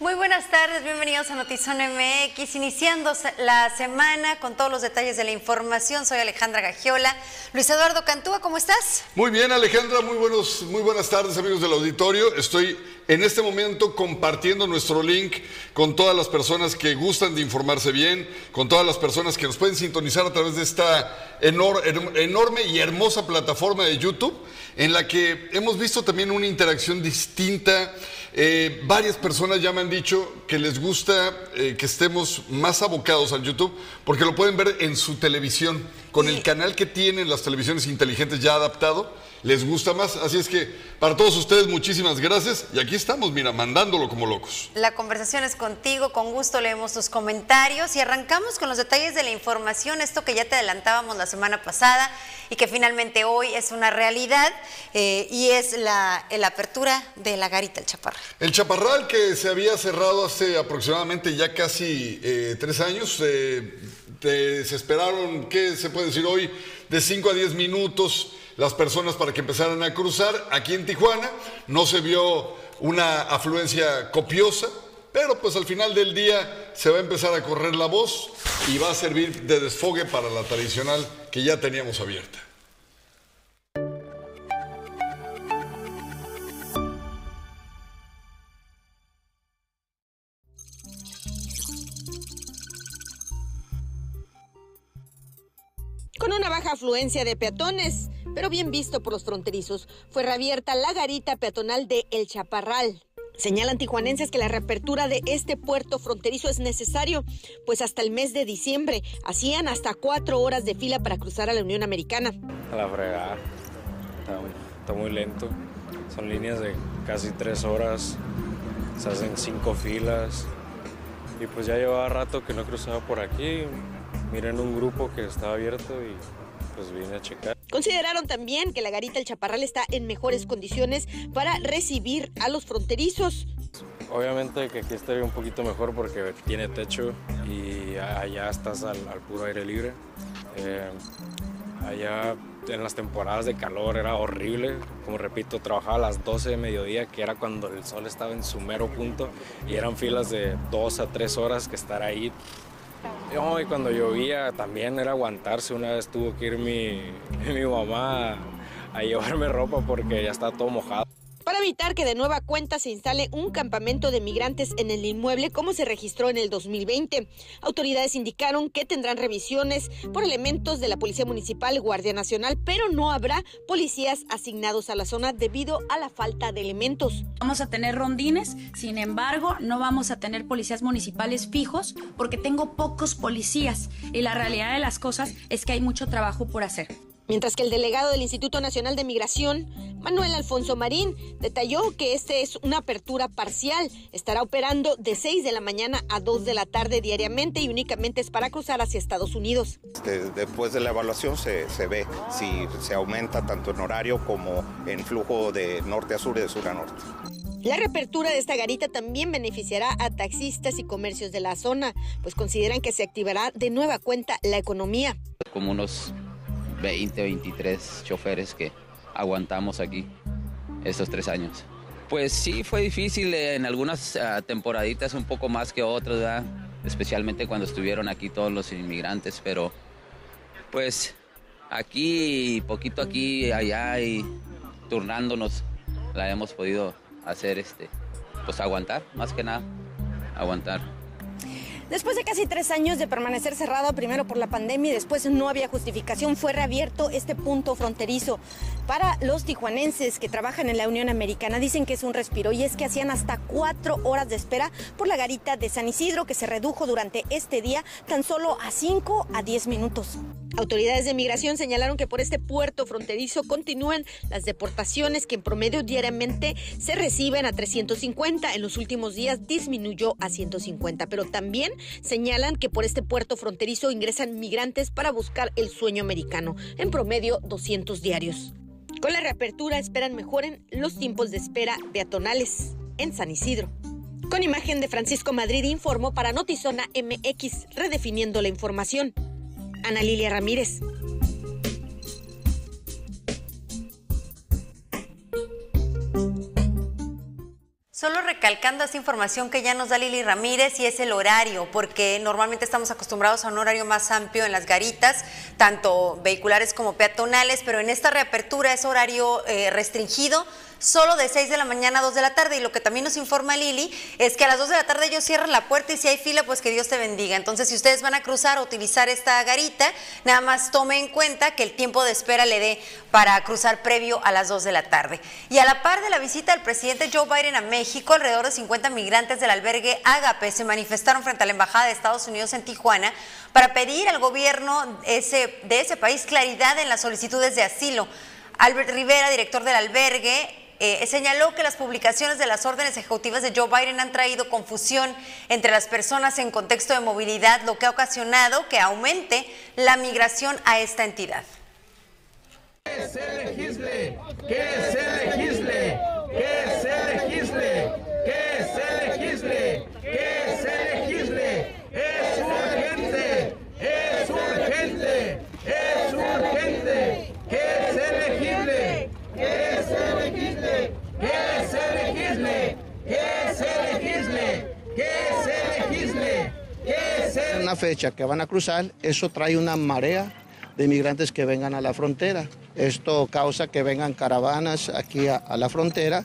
Muy buenas tardes, bienvenidos a Notizón MX, iniciando la semana con todos los detalles de la información. Soy Alejandra Gagiola. Luis Eduardo Cantúa, ¿cómo estás? Muy bien, Alejandra, muy, buenos, muy buenas tardes, amigos del auditorio. Estoy en este momento compartiendo nuestro link con todas las personas que gustan de informarse bien, con todas las personas que nos pueden sintonizar a través de esta enorme y hermosa plataforma de YouTube, en la que hemos visto también una interacción distinta. Eh, varias personas ya me han dicho que les gusta eh, que estemos más abocados al YouTube porque lo pueden ver en su televisión, con el canal que tienen las televisiones inteligentes ya adaptado les gusta más. Así es que para todos ustedes muchísimas gracias y aquí estamos, mira, mandándolo como locos. La conversación es contigo, con gusto leemos tus comentarios y arrancamos con los detalles de la información, esto que ya te adelantábamos la semana pasada y que finalmente hoy es una realidad eh, y es la, apertura de la garita El Chaparral. El Chaparral que se había cerrado hace aproximadamente ya casi eh, tres años, eh, se esperaron, ¿qué se puede decir hoy? De 5 a 10 minutos las personas para que empezaran a cruzar. Aquí en Tijuana no se vio una afluencia copiosa, pero pues al final del día se va a empezar a correr la voz y va a servir de desfogue para la tradicional que ya teníamos abierta. Con una baja afluencia de peatones, pero bien visto por los fronterizos, fue reabierta la garita peatonal de El Chaparral. Señalan tijuanenses que la reapertura de este puerto fronterizo es necesario, pues hasta el mes de diciembre hacían hasta cuatro horas de fila para cruzar a la Unión Americana. A la fregada, está, muy lento. Son líneas de casi tres horas, se hacen cinco filas. Y pues ya llevaba rato que no cruzaba por aquí. Miren un grupo que estaba abierto y pues vine a checar. Consideraron también que la garita El Chaparral está en mejores condiciones para recibir a los fronterizos. Obviamente que aquí estaría un poquito mejor porque tiene techo y allá estás al, puro aire libre. Eh, allá en las temporadas de calor era horrible. Como repito, trabajaba a las 12 de mediodía, que era cuando el sol estaba en su mero punto, y eran filas de 2 a 3 horas que estar ahí y cuando llovía también era aguantarse. Una vez tuvo que ir mi, mi mamá a llevarme ropa porque ya estaba todo mojado para evitar que de nueva cuenta se instale un campamento de migrantes en el inmueble como se registró en el 2020. Autoridades indicaron que tendrán revisiones por elementos de la Policía Municipal y Guardia Nacional, pero no habrá policías asignados a la zona debido a la falta de elementos. Vamos a tener rondines, sin embargo, no vamos a tener policías municipales fijos porque tengo pocos policías y la realidad de las cosas es que hay mucho trabajo por hacer. Mientras que el delegado del Instituto Nacional de Migración, Manuel Alfonso Marín, detalló que este es una apertura parcial. Estará operando de 6 de la mañana a 2 de la tarde diariamente y únicamente es para cruzar hacia Estados Unidos. después de la evaluación se, se, ve si se aumenta tanto en horario como en flujo de norte a sur y de sur a norte. La reapertura de esta garita también beneficiará a taxistas y comercios de la zona, pues consideran que se activará de nueva cuenta la economía. Como unos 20, 23 choferes que aguantamos aquí estos tres años. Pues sí, fue difícil en algunas ah, temporaditas un poco más que otras, especialmente cuando estuvieron aquí todos los inmigrantes, pero pues aquí, poquito aquí, allá y turnándonos, la hemos podido hacer, este, pues aguantar, más que nada, aguantar. Después de casi tres años de permanecer cerrado, primero por la pandemia y después no había justificación, fue reabierto este punto fronterizo. Para los tijuanenses que trabajan en la Unión Americana, dicen que es un respiro y es que hacían hasta cuatro horas de espera por la garita de San Isidro, que se redujo durante este día tan solo a cinco a diez minutos. Autoridades de migración señalaron que por este puerto fronterizo continúan las deportaciones que en promedio diariamente se reciben a 350. En los últimos días disminuyó a 150, pero también señalan que por este puerto fronterizo ingresan migrantes para buscar el sueño americano, en promedio 200 diarios. Con la reapertura esperan mejoren los tiempos de espera peatonales en San Isidro. Con imagen de Francisco Madrid informó para Notizona MX, redefiniendo la información. Ana Lilia Ramírez. Solo recalcando esta información que ya nos da Lili Ramírez y es el horario, porque normalmente estamos acostumbrados a un horario más amplio en las garitas, tanto vehiculares como peatonales, pero en esta reapertura es horario eh, restringido solo de 6 de la mañana a 2 de la tarde. Y lo que también nos informa Lili es que a las 2 de la tarde ellos cierran la puerta y si hay fila, pues que Dios te bendiga. Entonces, si ustedes van a cruzar o utilizar esta garita, nada más tome en cuenta que el tiempo de espera le dé para cruzar previo a las 2 de la tarde. Y a la par de la visita del presidente Joe Biden a México, alrededor de 50 migrantes del albergue Agape se manifestaron frente a la Embajada de Estados Unidos en Tijuana para pedir al gobierno ese, de ese país claridad en las solicitudes de asilo. Albert Rivera, director del albergue, eh, señaló que las publicaciones de las órdenes ejecutivas de Joe Biden han traído confusión entre las personas en contexto de movilidad, lo que ha ocasionado que aumente la migración a esta entidad. Que se legisle, que se legisle, que se legisle, que se legisle, que se legisle. Es urgente, es urgente, es urgente, que se legisle, que se legisle, que se legisle, que se legisle, que se legisle, que se fecha que van a cruzar, eso trae una marea de inmigrantes que vengan a la frontera. Esto causa que vengan caravanas aquí a, a la frontera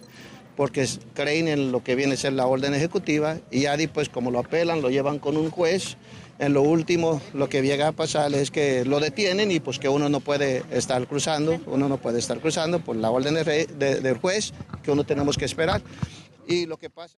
porque creen en lo que viene a ser la orden ejecutiva y ya después como lo apelan, lo llevan con un juez. En lo último, lo que llega a pasar es que lo detienen y pues que uno no puede estar cruzando, uno no puede estar cruzando por la orden de de- del juez que uno tenemos que esperar. Y lo que pasa...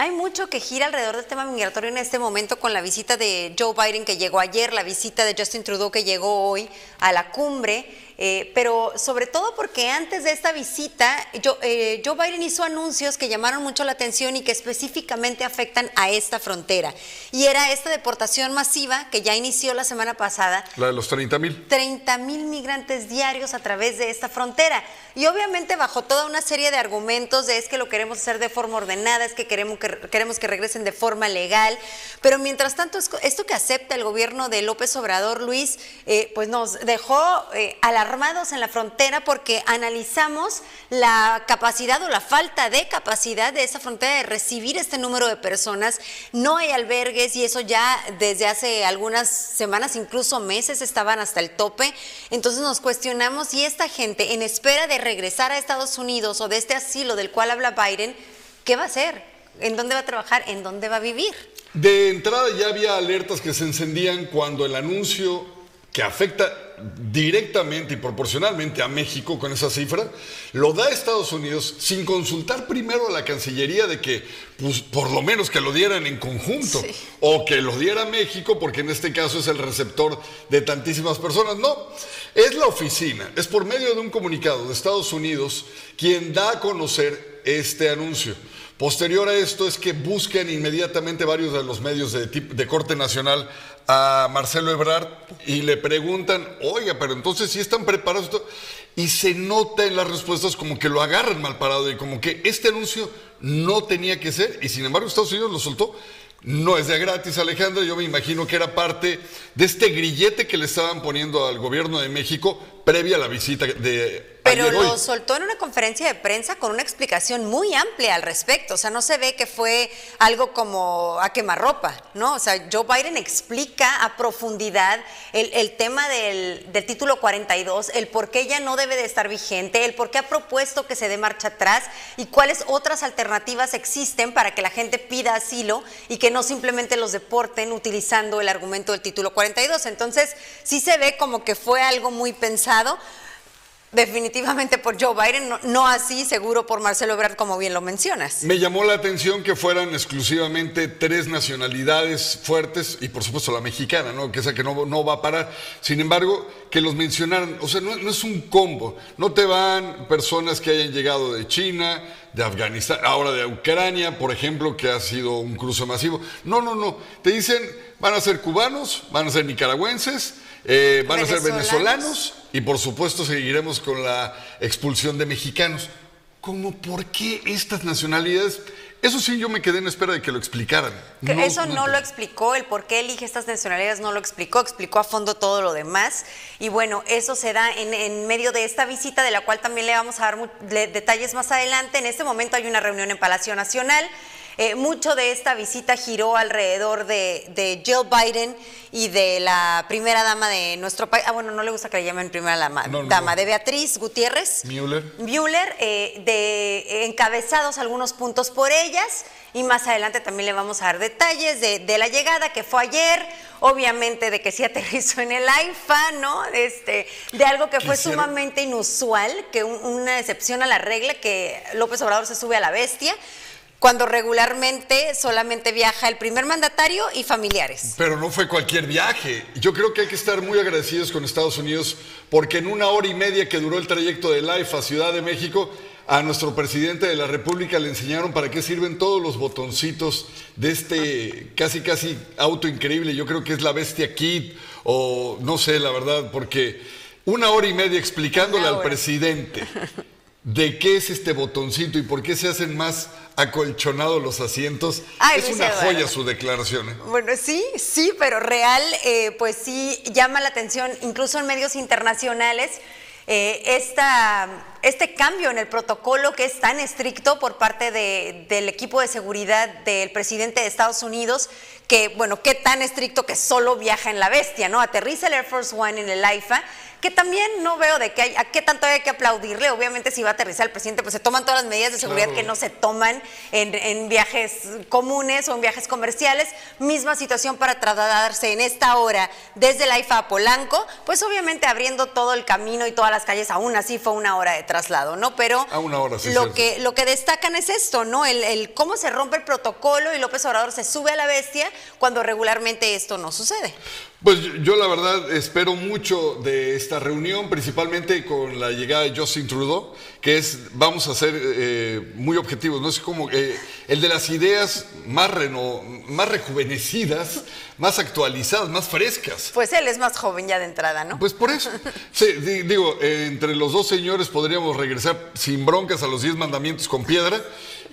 Hay mucho que gira alrededor del tema migratorio en este momento con la visita de Joe Biden que llegó ayer, la visita de Justin Trudeau que llegó hoy a la cumbre, eh, pero sobre todo porque antes de esta visita yo- eh, Joe Biden hizo anuncios que llamaron mucho la atención y que específicamente afectan a esta frontera. Y era esta deportación masiva que ya inició la semana pasada La de los 30 mil. 30 mil migrantes diarios a través de esta frontera. Y obviamente bajo toda una serie de argumentos de es que lo queremos hacer de forma ordenada, es que queremos que, queremos que regresen de forma legal. Pero mientras tanto, es- esto que acepta el gobierno de López Obrador, Luis, eh, pues nos dejó eh, alarmados en la frontera porque analizamos la capacidad o la falta de capacidad de esa frontera de recibir este número de personas. No hay albergues y eso ya desde hace algunas semanas, incluso meses, estaban hasta el tope. Entonces nos cuestionamos si esta gente, en espera de regresar a Estados Unidos o de este asilo del cual habla Biden, ¿qué va a hacer? ¿En dónde va a trabajar? ¿En dónde va a vivir? De entrada ya había alertas que se encendían cuando el anuncio que afecta directamente y proporcionalmente a México con esa cifra, lo da Estados Unidos sin consultar primero a la Cancillería de que, pues, por lo menos que lo dieran en conjunto, Sí. o que lo diera México, porque en este caso es el receptor de tantísimas personas. No, es la oficina, es por medio de un comunicado de Estados Unidos quien da a conocer este anuncio. Posterior a esto es que buscan inmediatamente varios de los medios de, de corte nacional a Marcelo Ebrard y le preguntan, oiga, pero entonces sí están preparados. esto?". Y se nota en las respuestas como que lo agarran mal parado y como que este anuncio no tenía que ser y sin embargo Estados Unidos lo soltó. No es de gratis, Alejandra. Yo me imagino que era parte de este grillete que le estaban poniendo al gobierno de México previa a la visita de Pero lo hoy. soltó en una conferencia de prensa con una explicación muy amplia al respecto. O sea, no se ve que fue algo como a quemarropa, ¿no? O sea, Joe Biden explica a profundidad el, el tema del, del título 42, el por qué ya no debe de estar vigente, el por qué ha propuesto que se dé marcha atrás y cuáles otras alternativas existen para que la gente pida asilo y que no simplemente los deporten utilizando el argumento del título 42. Entonces, sí se ve como que fue algo muy pensado. Definitivamente por Joe Biden, no, no así seguro por Marcelo Ebrard, como bien lo mencionas. Me llamó la atención que fueran exclusivamente tres nacionalidades fuertes y por supuesto la mexicana, ¿no? que esa que no, no va a parar. Sin embargo, que los mencionaran, o sea, no, no es un combo, no te van personas que hayan llegado de China, de Afganistán, ahora de Ucrania, por ejemplo, que ha sido un cruce masivo. No, no, no, te dicen, van a ser cubanos, van a ser nicaragüenses, eh, van a ser Venezolanos. Y por supuesto seguiremos con la expulsión de mexicanos. ¿Cómo por qué estas nacionalidades Eso sí, yo me quedé en espera de que lo explicaran. Que eso no, lo explicó, el por qué elige estas nacionalidades no lo explicó, explicó a fondo todo lo demás. Y bueno, eso se da en, en medio de esta visita, de la cual también le vamos a dar detalles más adelante. En este momento hay una reunión en Palacio Nacional. Eh, mucho de esta visita giró alrededor de, de Jill Biden y de la primera dama de nuestro país. Ah, bueno, no le gusta que le llamen primera dama, No, no, dama no. de Beatriz Gutiérrez. Müller. Müller, eh, de eh, encabezados algunos puntos por ellas y más adelante también le vamos a dar detalles de, de la llegada que fue ayer, obviamente de que sí aterrizó en el AIFA, ¿no? Este, de algo que fue Quisiera- sumamente inusual, que un- una excepción a la regla, que López Obrador se sube a la bestia, cuando regularmente solamente viaja el primer mandatario y familiares. Pero no fue cualquier viaje. Yo creo que hay que estar muy agradecidos con Estados Unidos porque en una hora y media que duró el trayecto de Life a Ciudad de México, a nuestro presidente de la República le enseñaron para qué sirven todos los botoncitos de este casi casi auto increíble. Yo creo que es la Bestia Kid o no sé, la verdad, porque una hora y media explicándole al presidente de qué es este botoncito y por qué se hacen más acolchonados los asientos. Ay, es una joya su declaración. ¿eh? Bueno, sí, sí, pero real, eh, pues sí llama la atención, incluso en medios internacionales, eh, esta, este cambio en el protocolo que es tan estricto por parte de- del equipo de seguridad del presidente de Estados Unidos, que, bueno, qué tan estricto que solo viaja en la bestia, ¿no? Aterriza el Air Force One en el AIFA, que también no veo de qué hay, a qué tanto hay que aplaudirle. Obviamente, si va a aterrizar el presidente, pues se toman todas las medidas de seguridad Claro. que no se toman en, en viajes comunes o en viajes comerciales. Misma situación para trasladarse en esta hora desde la IFA a Polanco, pues obviamente abriendo todo el camino y todas las calles, aún así fue una hora de traslado, ¿no? Pero A una hora, sí, lo, cierto. que, lo que destacan es esto, ¿no? El, el cómo se rompe el protocolo y López Obrador se sube a la bestia cuando regularmente esto no sucede. Pues yo, la verdad espero mucho de esta reunión, principalmente con la llegada de Justin Trudeau, que es, vamos a ser eh, muy objetivos, no es como eh, el de las ideas más, reno, más rejuvenecidas, más actualizadas, más frescas. Pues él es más joven ya de entrada, ¿no? Pues por eso. Sí, di- digo, eh, entre los dos señores podríamos regresar sin broncas a los 10 mandamientos con piedra.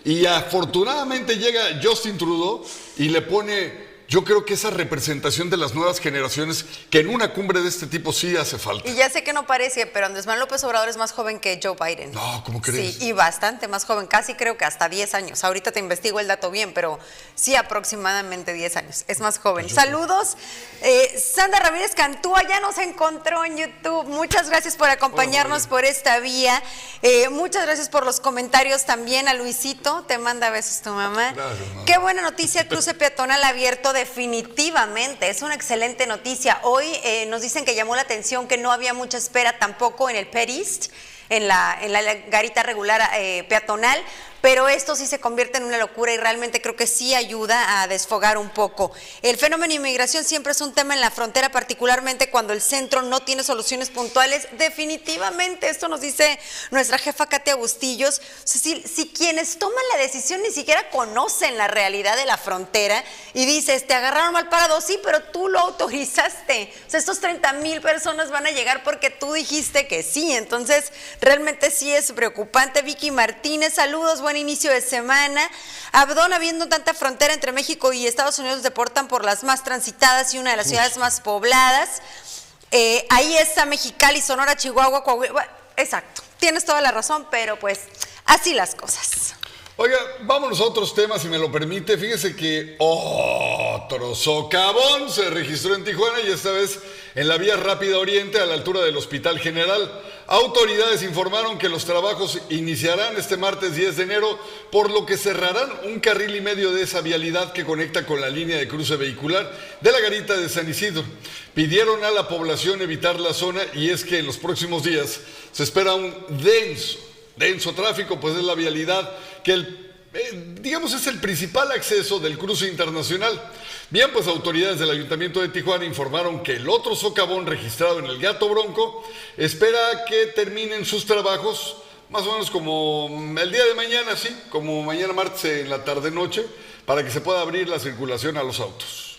Y afortunadamente llega Justin Trudeau y le pone, yo creo que esa representación de las nuevas generaciones, que en una cumbre de este tipo sí hace falta. Y ya sé que no parece, pero Andrés Manuel López Obrador es más joven que Joe Biden. No, ¿cómo crees? Sí, y bastante más joven, casi creo que hasta 10 años. Ahorita te investigo el dato bien, pero sí aproximadamente 10 años. Es más joven. Saludos. Eh, Sandra Ramírez Cantúa ya nos encontró en YouTube. Muchas gracias por acompañarnos por esta vía. Eh, muchas gracias por los comentarios también a Luisito. Te manda besos tu mamá. Gracias, mamá. Qué buena noticia, cruce peatonal abierto definitivamente. Es una excelente noticia. Hoy eh, nos dicen que llamó la atención que no había mucha espera tampoco en el Pet East, en la, en la garita regular eh, peatonal, pero esto sí se convierte en una locura y realmente creo que sí ayuda a desfogar un poco. El fenómeno de inmigración siempre es un tema en la frontera, particularmente cuando el centro no tiene soluciones puntuales. Definitivamente, esto nos dice nuestra jefa Katia sea, si, si quienes toman la decisión ni siquiera conocen la realidad de la frontera y dices, te agarraron mal parado, sí, pero tú lo autorizaste. O sea, estos 30 mil personas van a llegar porque tú dijiste que sí. Entonces, realmente sí es preocupante. Vicky Martínez, saludos, inicio de semana. Abdón, habiendo tanta frontera entre México y Estados Unidos, deportan por las más transitadas y una de las ciudades más pobladas. Eh, ahí está Mexicali, Sonora, Chihuahua, Coahuila. Bueno, exacto, tienes toda la razón, pero pues así las cosas. Oiga, vámonos a otros temas, si me lo permite. Fíjese que otro socavón se registró en Tijuana y esta vez en la vía Rápida Oriente a la altura del Hospital General. Autoridades informaron que los trabajos iniciarán este martes 10 de enero, por lo que cerrarán un carril y medio de esa vialidad que conecta con la línea de cruce vehicular de la garita de San Isidro. Pidieron a la población evitar la zona y es que en los próximos días se espera un denso denso tráfico, pues es la vialidad que el, eh, digamos es el principal acceso del cruce internacional. Bien, pues autoridades del Ayuntamiento de Tijuana informaron que el otro socavón registrado en el Gato Bronco espera que terminen sus trabajos más o menos como el día de mañana, sí, como mañana martes en la tarde-noche, para que se pueda abrir la circulación a los autos.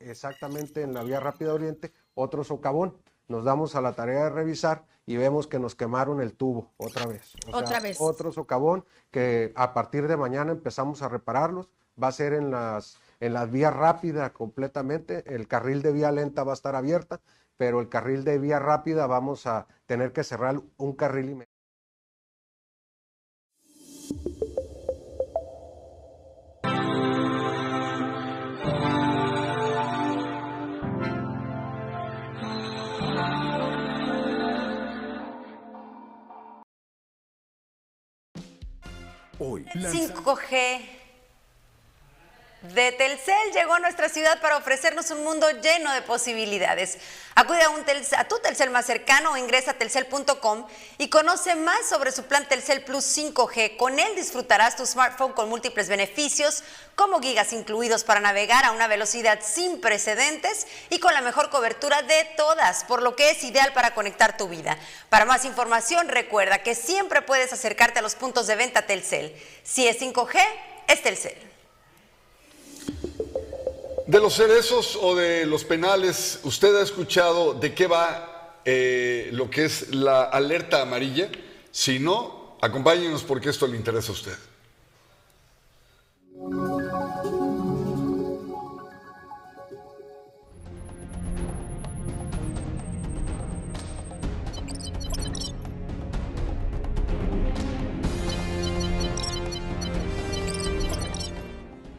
exactamente en la vía Rápida Oriente otro socavón. Nos damos a la tarea de revisar y vemos que nos quemaron el tubo otra vez. otra vez. Otro socavón que a partir de mañana empezamos a repararlos. Va a ser en las, en las vías rápidas completamente. El carril de vía lenta va a estar abierta, pero el carril de vía rápida vamos a tener que cerrar un carril y medio. Hoy. 5G de Telcel llegó a nuestra ciudad para ofrecernos un mundo lleno de posibilidades. Acude a, un a tu Telcel más cercano o ingresa a telcel.com y conoce más sobre su plan Telcel Plus 5G. Con él disfrutarás tu smartphone con múltiples beneficios, como gigas incluidos para navegar a una velocidad sin precedentes y con la mejor cobertura de todas, por lo que es ideal para conectar tu vida. Para más información, recuerda que siempre puedes acercarte a los puntos de venta Telcel. Si es 5G, es Telcel. De los cerezos o de los penales, ¿usted ha escuchado de qué va eh, lo que es la alerta amarilla? Si no, acompáñenos porque esto le interesa a usted.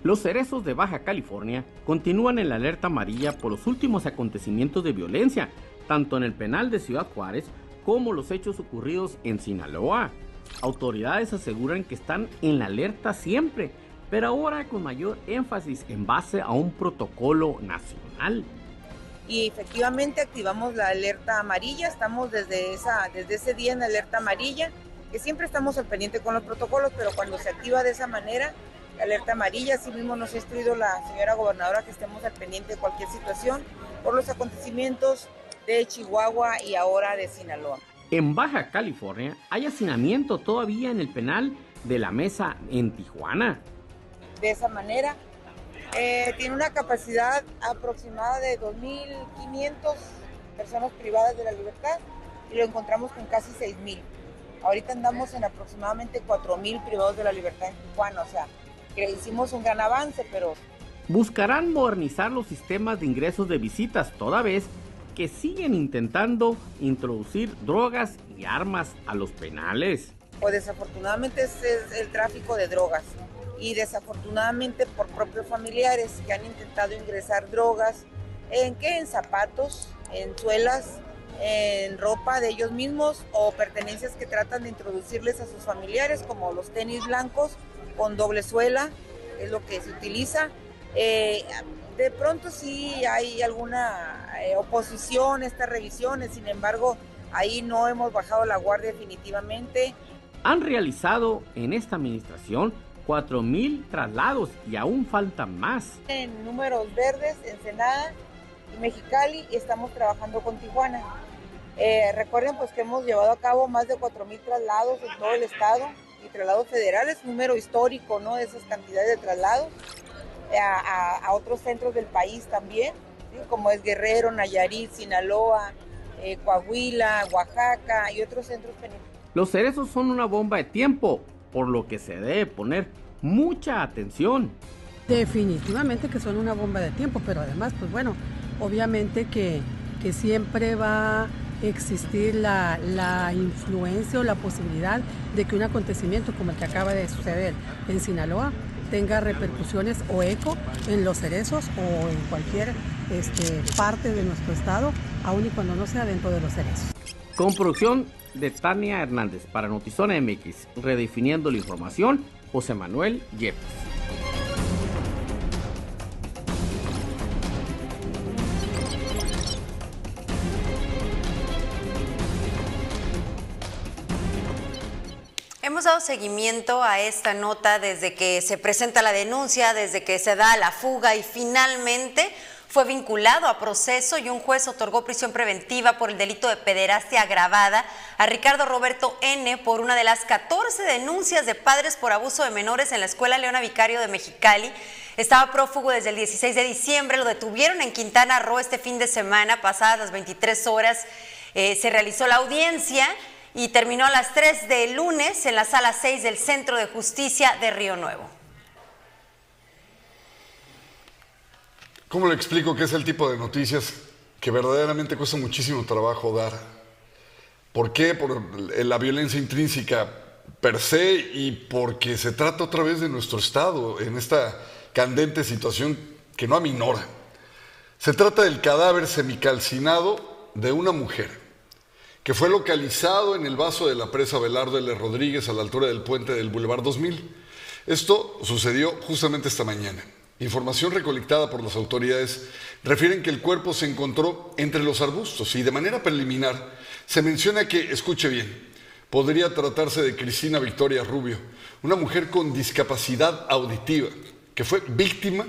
Los cerezos de Baja California continúan en la alerta amarilla por los últimos acontecimientos de violencia, tanto en el penal de Ciudad Juárez como los hechos ocurridos en Sinaloa. Autoridades aseguran que están en la alerta siempre, pero ahora con mayor énfasis en base a un protocolo nacional. Y efectivamente activamos la alerta amarilla, estamos desde, esa, desde ese día en alerta amarilla, que siempre estamos al pendiente con los protocolos, pero cuando se activa de esa manera alerta amarilla. Así mismo nos ha instruido la señora gobernadora que estemos al pendiente de cualquier situación por los acontecimientos de Chihuahua y ahora de Sinaloa. En Baja California hay hacinamiento todavía en el penal de la mesa en Tijuana. De esa manera, eh, tiene una capacidad aproximada de 2.500 personas privadas de la libertad y lo encontramos con casi 6.000. Ahorita andamos en aproximadamente 4.000 privados de la libertad en Tijuana, o sea, hicimos un gran avance, pero... Buscarán modernizar los sistemas de ingresos de visitas toda vez que siguen intentando introducir drogas y armas a los penales. Pues desafortunadamente es, el tráfico de drogas y desafortunadamente por propios familiares que han intentado ingresar drogas. En qué en zapatos, en suelas, en ropa de ellos mismos o pertenencias que tratan de introducirles a sus familiares como los tenis blancos con doble suela, es lo que se utiliza. Eh, de pronto sí hay alguna eh, oposición a estas revisiones, sin embargo, ahí no hemos bajado la guardia definitivamente. Han realizado en esta administración 4.000 traslados y aún faltan más. En números verdes, Ensenada y Mexicali, estamos trabajando con Tijuana. Eh, recuerden pues que hemos llevado a cabo más de 4.000 traslados en todo el estado y traslados federales, número histórico, ¿no? De esas cantidades de traslados eh, a, otros centros del país también, como es Guerrero, Nayarit, Sinaloa, eh, Coahuila, Oaxaca y otros centros Los cerezos son una bomba de tiempo, por lo que se debe poner mucha atención. Definitivamente que son una bomba de tiempo, pero además, pues bueno, obviamente que, que siempre va existir la, la, influencia o la posibilidad de que un acontecimiento como el que acaba de suceder en Sinaloa tenga repercusiones o eco en los cerezos o en cualquier este, parte de nuestro estado, aun y cuando no sea dentro de los cerezos. Con producción de Tania Hernández para Notizona MX, redefiniendo la información, José Manuel Yepes. Hemos dado seguimiento a esta nota desde que se presenta la denuncia, desde que se da la fuga y finalmente fue vinculado a proceso y un juez otorgó prisión preventiva por el delito de pederastia agravada a Ricardo Roberto N. por una de las 14 denuncias de padres por abuso de menores en la Escuela Leona Vicario de Mexicali Estaba prófugo desde el 16 de diciembre, lo detuvieron en Quintana Roo este fin de semana, pasadas las 23 horas. Eh, se realizó la audiencia y terminó a las 3 de lunes en la sala 6 del Centro de Justicia de Río Nuevo. ¿Cómo le explico que es el tipo de noticias que verdaderamente cuesta muchísimo trabajo dar? ¿Por qué? Por la violencia intrínseca per se y porque se trata otra vez de nuestro Estado en esta candente situación que no aminora. Se trata del cadáver semicalcinado de una mujer que fue localizado en el vaso de la presa Belardo L. Rodríguez a la altura del puente del Boulevard 2000. Esto sucedió justamente esta mañana. Información recolectada por las autoridades refieren que el cuerpo se encontró entre los arbustos y de manera preliminar se menciona que, escuche bien, podría tratarse de Cristina Victoria Rubio, una mujer con discapacidad auditiva que fue víctima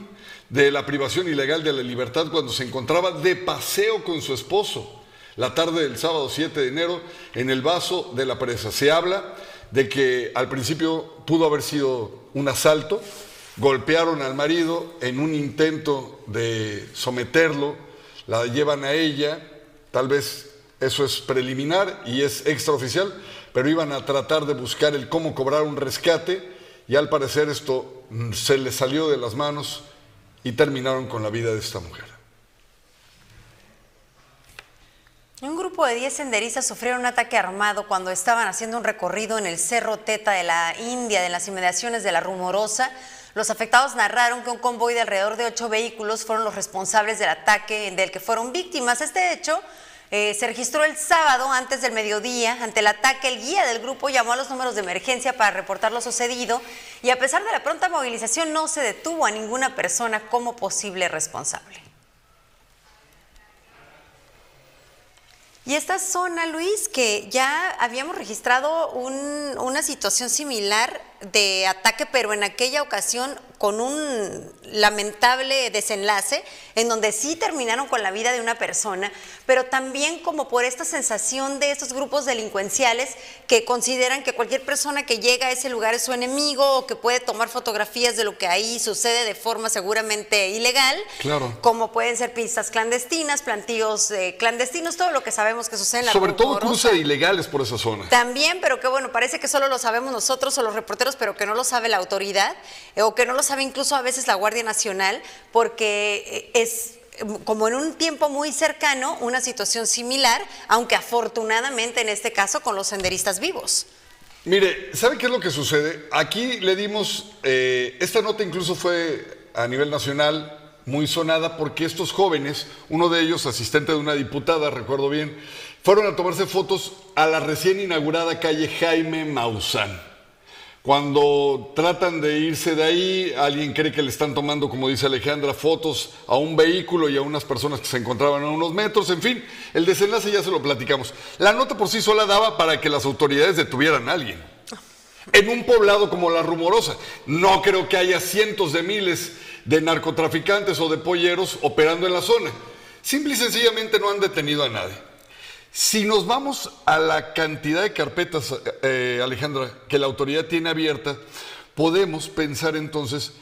de la privación ilegal de la libertad cuando se encontraba de paseo con su esposo la tarde del sábado 7 de enero en el vaso de la presa. Se habla de que al principio pudo haber sido un asalto, golpearon al marido en un intento de someterlo, la llevan a ella, tal vez eso es preliminar y es extraoficial, pero iban a tratar de buscar el cómo cobrar un rescate y al parecer esto mm, se le salió de las manos y terminaron con la vida de esta mujer. Un grupo de 10 senderistas sufrieron un ataque armado cuando estaban haciendo un recorrido en el Cerro Teta de la India, de las inmediaciones de la Rumorosa. Los afectados narraron que un convoy de alrededor de ocho vehículos fueron los responsables del ataque del que fueron víctimas. Este hecho eh, se registró el sábado antes del mediodía. Ante el ataque, el guía del grupo llamó a los números de emergencia para reportar lo sucedido y a pesar de la pronta movilización no se detuvo a ninguna persona como posible responsable. Y esta zona, Luis, que ya habíamos registrado una situación similar de ataque, pero en aquella ocasión con un lamentable desenlace, en donde sí terminaron con la vida de una persona, pero también como por esta sensación de estos grupos delincuenciales que consideran que cualquier persona que llega a ese lugar es su enemigo o que puede tomar fotografías de lo que ahí sucede de forma seguramente ilegal, claro. como pueden ser pistas clandestinas, plantíos eh, clandestinos, todo lo que sabemos que sucede en la Sobre todo cruce ilegales por esa zona. También, pero que bueno, parece que solo lo sabemos nosotros o los reporteros pero que no lo sabe la autoridad eh, o que no lo sabe incluso a veces la Guardia Nacional, porque eh, es como en un tiempo muy cercano una situación similar, aunque afortunadamente en este caso con los senderistas vivos. Mire, ¿sabe qué es lo que sucede? Aquí le dimos, eh, esta nota incluso fue a nivel nacional muy sonada porque estos jóvenes, uno de ellos asistente de una diputada, recuerdo bien, fueron a tomarse fotos a la recién inaugurada calle Jaime Maussan. Cuando tratan de irse de ahí, alguien cree que le están tomando, como dice Alejandra, fotos a un vehículo y a unas personas que se encontraban a unos metros. En fin, el desenlace ya se lo platicamos. La nota por sí sola daba para que las autoridades detuvieran a alguien. En un poblado como La Rumorosa, no creo que haya cientos de miles de narcotraficantes o de polleros operando en la zona. Simple y sencillamente no han detenido a nadie. Si nos vamos a la cantidad de carpetas, eh, Alejandra, que la autoridad tiene abierta, podemos pensar entonces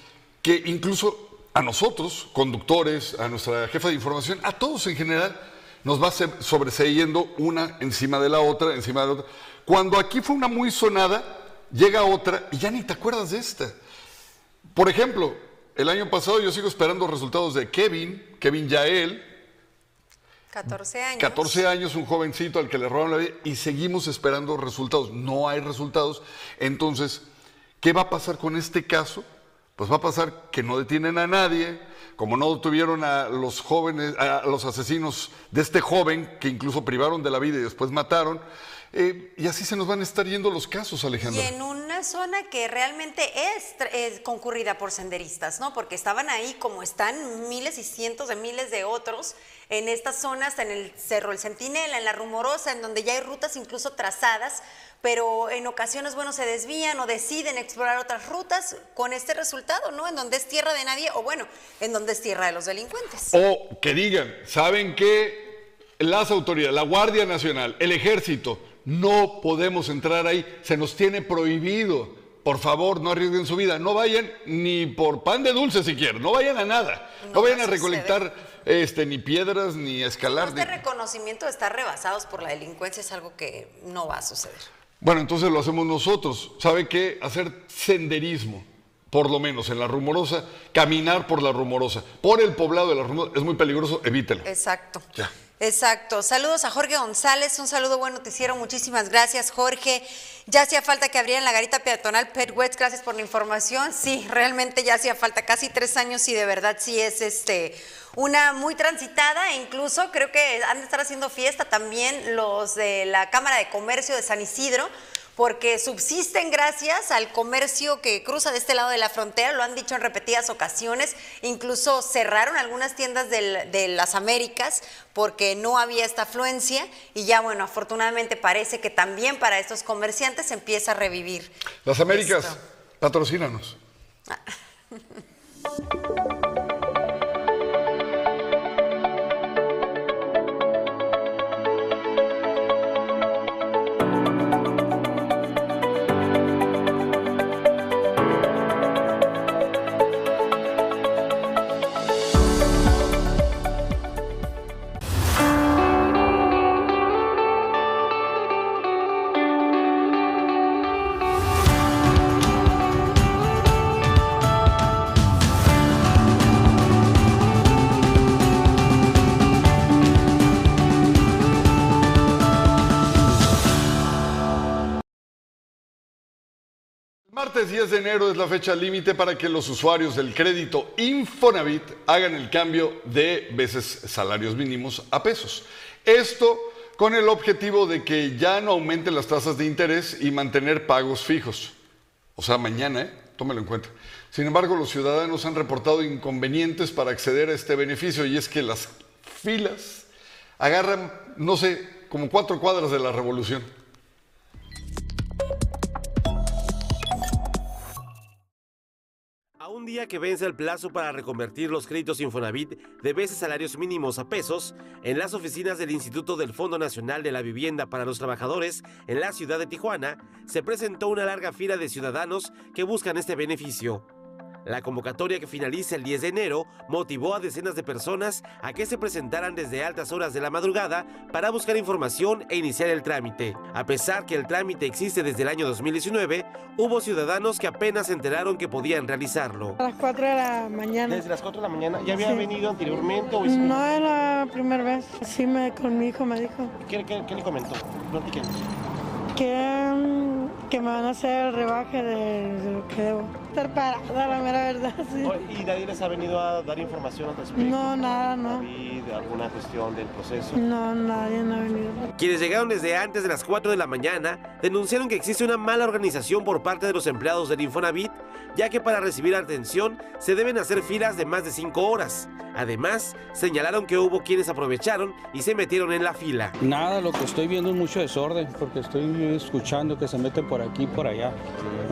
que incluso a nosotros, conductores, a nuestra jefa de información, a todos en general, nos va sobreseyendo una encima de la otra, encima de la otra. Cuando aquí fue una muy sonada, llega otra y ya ni te acuerdas de esta. Por ejemplo, el año pasado yo sigo esperando resultados de Kevin, Kevin Yael, 14 años. 14 años, un jovencito al que le robaron la vida y seguimos esperando resultados. No hay resultados. Entonces, ¿qué va a pasar con este caso? Pues va a pasar que no detienen a nadie, como no detuvieron a los jóvenes, a los asesinos de este joven que incluso privaron de la vida y después mataron. Eh, y así se nos van a estar yendo los casos, Alejandra. Y en una zona que realmente es, concurrida por senderistas, ¿no? Porque estaban ahí como están miles y cientos de miles de otros en estas zonas, en el Cerro El Centinela, en la Rumorosa, en donde ya hay rutas incluso trazadas, pero en ocasiones, bueno, se desvían o deciden explorar otras rutas con este resultado, ¿no? En donde es tierra de nadie o bueno, en donde es tierra de los delincuentes. O que digan, ¿saben qué? Las autoridades, la Guardia Nacional, el Ejército, no podemos entrar ahí, se nos tiene prohibido por favor, no arriesguen su vida. No vayan ni por pan de dulce siquiera, no vayan a nada. No, No vayan va a a recolectar este, ni piedras ni a escalar. Este ni- reconocimiento de estar rebasados por la delincuencia es algo que no va a suceder. Bueno, entonces lo hacemos nosotros. ¿Sabe qué? Hacer senderismo, por lo menos en la rumorosa, caminar por la rumorosa, por el poblado de la rumorosa, es muy peligroso, evítelo. Exacto. Ya. Exacto. Saludos a Jorge González, un saludo buen noticiero, muchísimas gracias Jorge. Ya hacía falta que abrieran la garita peatonal Pet gracias por la información. Sí, realmente ya hacía falta casi tres años y de verdad sí es este una muy transitada e incluso creo que han de estar haciendo fiesta también los de la Cámara de Comercio de San Isidro porque subsisten gracias al comercio que cruza de este lado de la frontera, lo han dicho en repetidas ocasiones, incluso cerraron algunas tiendas del- de las Américas porque no había esta afluencia y ya bueno, afortunadamente parece que también para estos comerciantes empieza a revivir. Las Américas, patrocínanos. Martes 10 de enero es la fecha límite para que los usuarios del crédito Infonavit hagan el cambio de veces salarios mínimos a pesos. Esto con el objetivo de que ya no aumenten las tasas de interés y mantener pagos fijos. O sea, mañana, ¿eh? tómelo en cuenta. Sin embargo, los ciudadanos han reportado inconvenientes para acceder a este beneficio y es que las filas agarran, no sé, como cuatro cuadras de la revolución. A un día que vence el plazo para reconvertir los créditos Infonavit de veces salarios mínimos a pesos, en las oficinas del Instituto del Fondo Nacional de la Vivienda para los Trabajadores en la ciudad de Tijuana, se presentó una larga fila de ciudadanos que buscan este beneficio. La convocatoria que finaliza el 10 de enero motivó a decenas de personas a que se presentaran desde altas horas de la madrugada para buscar información e iniciar el trámite. A pesar que el trámite existe desde el año 2019, hubo ciudadanos que apenas se enteraron que podían realizarlo. A las 4 de la mañana. Desde las 4 de la mañana, ¿ya había Sí. venido anteriormente o es- No, es la primera vez. Sí, me, con mi hijo me dijo ¿Qué, qué- qué le comentó? Platíquenos. que, mm, que me van a hacer el rebaje de, de lo que debo. Estar parada, la mera verdad, sí. ¿Y nadie les ha venido a dar información al respecto? No, nada, no. ¿De alguna cuestión del proceso? No, nadie no ha venido. Quienes llegaron desde antes de las 4 de la mañana denunciaron que existe una mala organización por parte de los empleados del Infonavit, ya que para recibir atención se deben hacer filas de más de 5 horas. Además, señalaron que hubo quienes aprovecharon y se metieron en la fila. Nada, lo que estoy viendo es mucho desorden, porque estoy escuchando que se meten por aquí y por allá.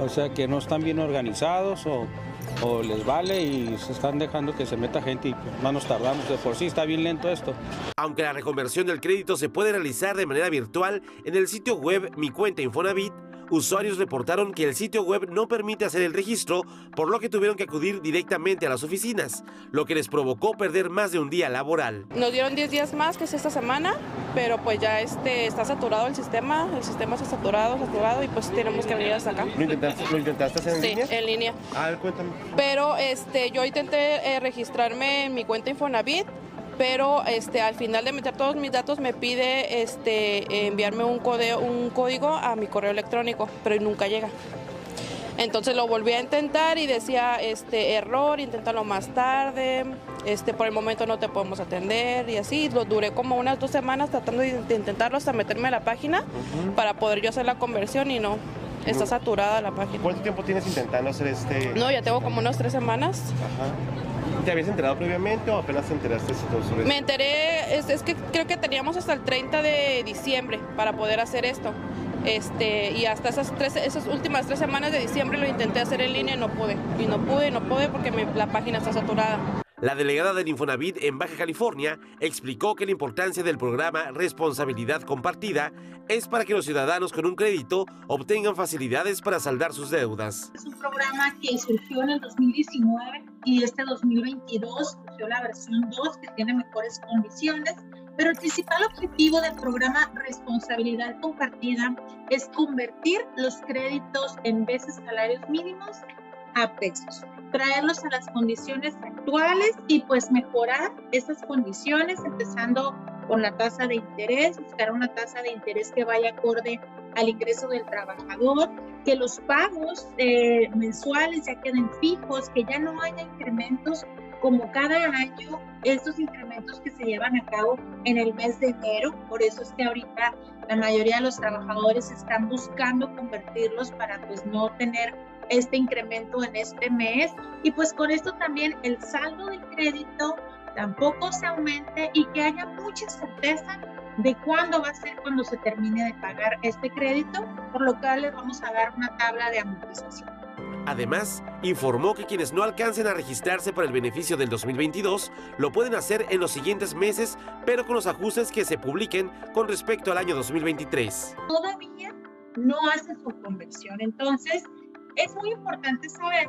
O sea, que no están bien organizados o, les vale y se están dejando que se meta gente y pues, más nos tardamos. De por sí está bien lento esto. Aunque la reconversión del crédito se puede realizar de manera virtual en el sitio web Mi Cuenta Infonavit, usuarios reportaron que el sitio web no permite hacer el registro, por lo que tuvieron que acudir directamente a las oficinas, lo que les provocó perder más de un día laboral. Nos dieron 10 días más que es esta semana, pero pues ya este está saturado el sistema, el sistema está saturado, saturado y pues tenemos que venir hasta acá. ¿Lo intentaste, lo intentaste hacer en Sí, línea? en línea. A ver, cuéntame. Pero este yo intenté eh, registrarme en mi cuenta Infonavit, pero este al final de meter todos mis datos me pide este enviarme un código, un código a mi correo electrónico, pero nunca llega. Entonces lo volví a intentar y decía este error, inténtalo más tarde, este por el momento no te podemos atender y así, lo duré como unas dos semanas tratando de, intentarlo hasta meterme a la página para poder yo hacer la conversión y no, está saturada la página. ¿Cuánto tiempo tienes intentando hacer este...? No, ya tengo como unas tres semanas. Ajá. ¿Te habías enterado previamente o apenas te enteraste sobre? Me enteré, es, es que creo que teníamos hasta el 30 de diciembre para poder hacer esto. Este, y hasta esas, tres, esas últimas tres semanas de diciembre lo intenté hacer en línea y no pude. Y no pude, no pude porque la página está saturada. La delegada del Infonavit en Baja California explicó que la importancia del programa Responsabilidad Compartida es para que los ciudadanos con un crédito obtengan facilidades para saldar sus deudas. Es un programa que surgió en el 2019 y este 2022 surgió la versión 2 que tiene mejores condiciones, pero el principal objetivo del programa Responsabilidad Compartida es convertir los créditos en veces salarios mínimos a pesos traerlos a las condiciones actuales y pues mejorar esas condiciones, empezando con la tasa de interés, buscar una tasa de interés que vaya acorde al ingreso del trabajador, que los pagos eh, mensuales ya queden fijos, que ya no haya incrementos como cada año, estos incrementos que se llevan a cabo en el mes de enero. Por eso es que ahorita la mayoría de los trabajadores están buscando convertirlos para pues no tener este incremento en este mes y pues con esto también el saldo del crédito tampoco se aumente y que haya mucha certeza de cuándo va a ser cuando se termine de pagar este crédito, por lo cual les vamos a dar una tabla de amortización. Además, informó que quienes no alcancen a registrarse para el beneficio del 2022 lo pueden hacer en los siguientes meses, pero con los ajustes que se publiquen con respecto al año 2023. Todavía no hace su conversión, entonces es muy importante saber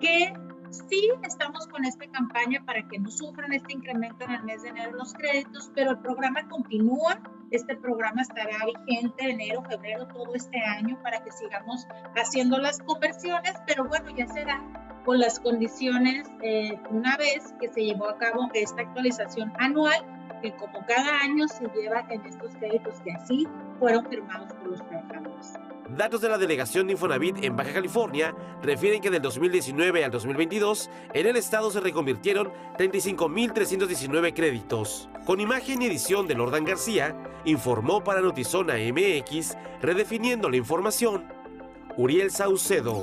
que sí estamos con esta campaña para que no sufran este incremento en el mes de enero los créditos, pero el programa continúa. Este programa estará vigente enero, febrero, todo este año para que sigamos haciendo las conversiones, pero bueno, ya será con las condiciones eh, una vez que se llevó a cabo esta actualización anual, que como cada año se lleva en estos créditos que así fueron firmados por los trabajadores. Datos de la delegación de Infonavit en Baja California refieren que del 2019 al 2022 en el estado se reconvirtieron 35.319 créditos. Con imagen y edición de Lordan García, informó para Notizona MX, redefiniendo la información, Uriel Saucedo.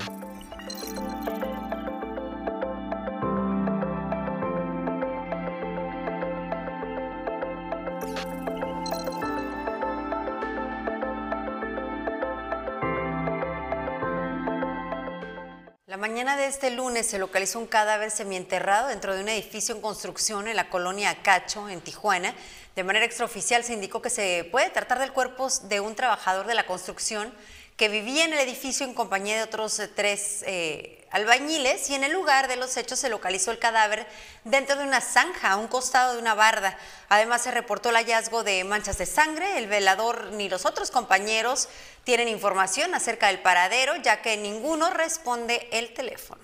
Mañana de este lunes se localizó un cadáver semienterrado dentro de un edificio en construcción en la colonia Cacho, en Tijuana. De manera extraoficial se indicó que se puede tratar del cuerpo de un trabajador de la construcción que vivía en el edificio en compañía de otros eh, tres eh, albañiles y en el lugar de los hechos se localizó el cadáver dentro de una zanja a un costado de una barda. Además se reportó el hallazgo de manchas de sangre. El velador ni los otros compañeros tienen información acerca del paradero ya que ninguno responde el teléfono.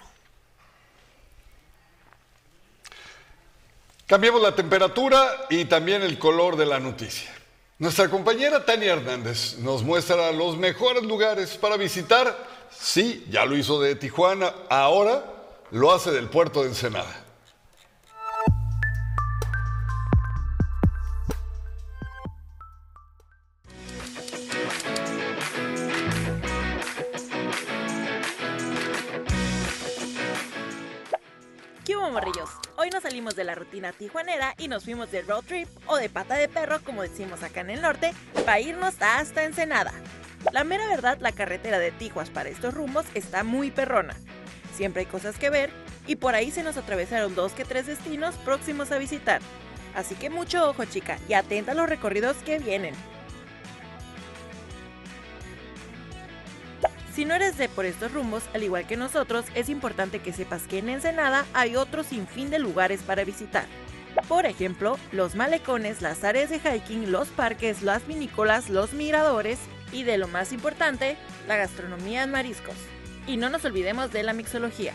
Cambiamos la temperatura y también el color de la noticia. Nuestra compañera Tania Hernández nos muestra los mejores lugares para visitar. Sí, ya lo hizo de Tijuana, ahora lo hace del puerto de Ensenada. ¿Qué hubo, morrillos? Hoy nos salimos de la rutina tijuanera y nos fuimos de road trip o de pata de perro, como decimos acá en el norte, para irnos hasta Ensenada. La mera verdad, la carretera de Tijuas para estos rumbos está muy perrona. Siempre hay cosas que ver y por ahí se nos atravesaron dos que tres destinos próximos a visitar. Así que mucho ojo, chica, y atenta a los recorridos que vienen. Si no eres de por estos rumbos, al igual que nosotros, es importante que sepas que en Ensenada hay otro sinfín de lugares para visitar. Por ejemplo, los malecones, las áreas de hiking, los parques, las vinícolas, los miradores y de lo más importante, la gastronomía en mariscos. Y no nos olvidemos de la mixología.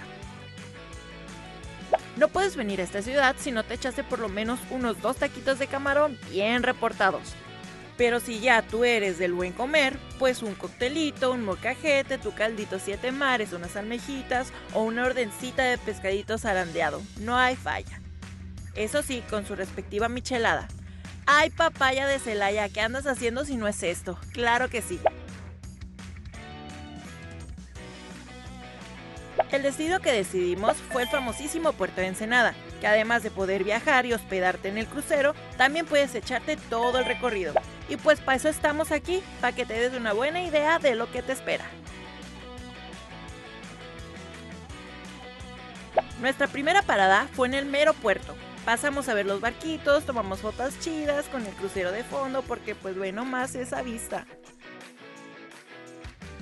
No puedes venir a esta ciudad si no te echaste por lo menos unos dos taquitos de camarón bien reportados. Pero si ya tú eres del buen comer, pues un coctelito, un mocajete, tu caldito siete mares, unas almejitas o una ordencita de pescadito zarandeado. No hay falla. Eso sí, con su respectiva michelada. Ay, papaya de Celaya, ¿qué andas haciendo si no es esto? Claro que sí. El destino que decidimos fue el famosísimo Puerto de Ensenada, que además de poder viajar y hospedarte en el crucero, también puedes echarte todo el recorrido. Y pues para eso estamos aquí, para que te des una buena idea de lo que te espera. Nuestra primera parada fue en el mero puerto. Pasamos a ver los barquitos, tomamos fotos chidas con el crucero de fondo porque pues bueno, más esa vista.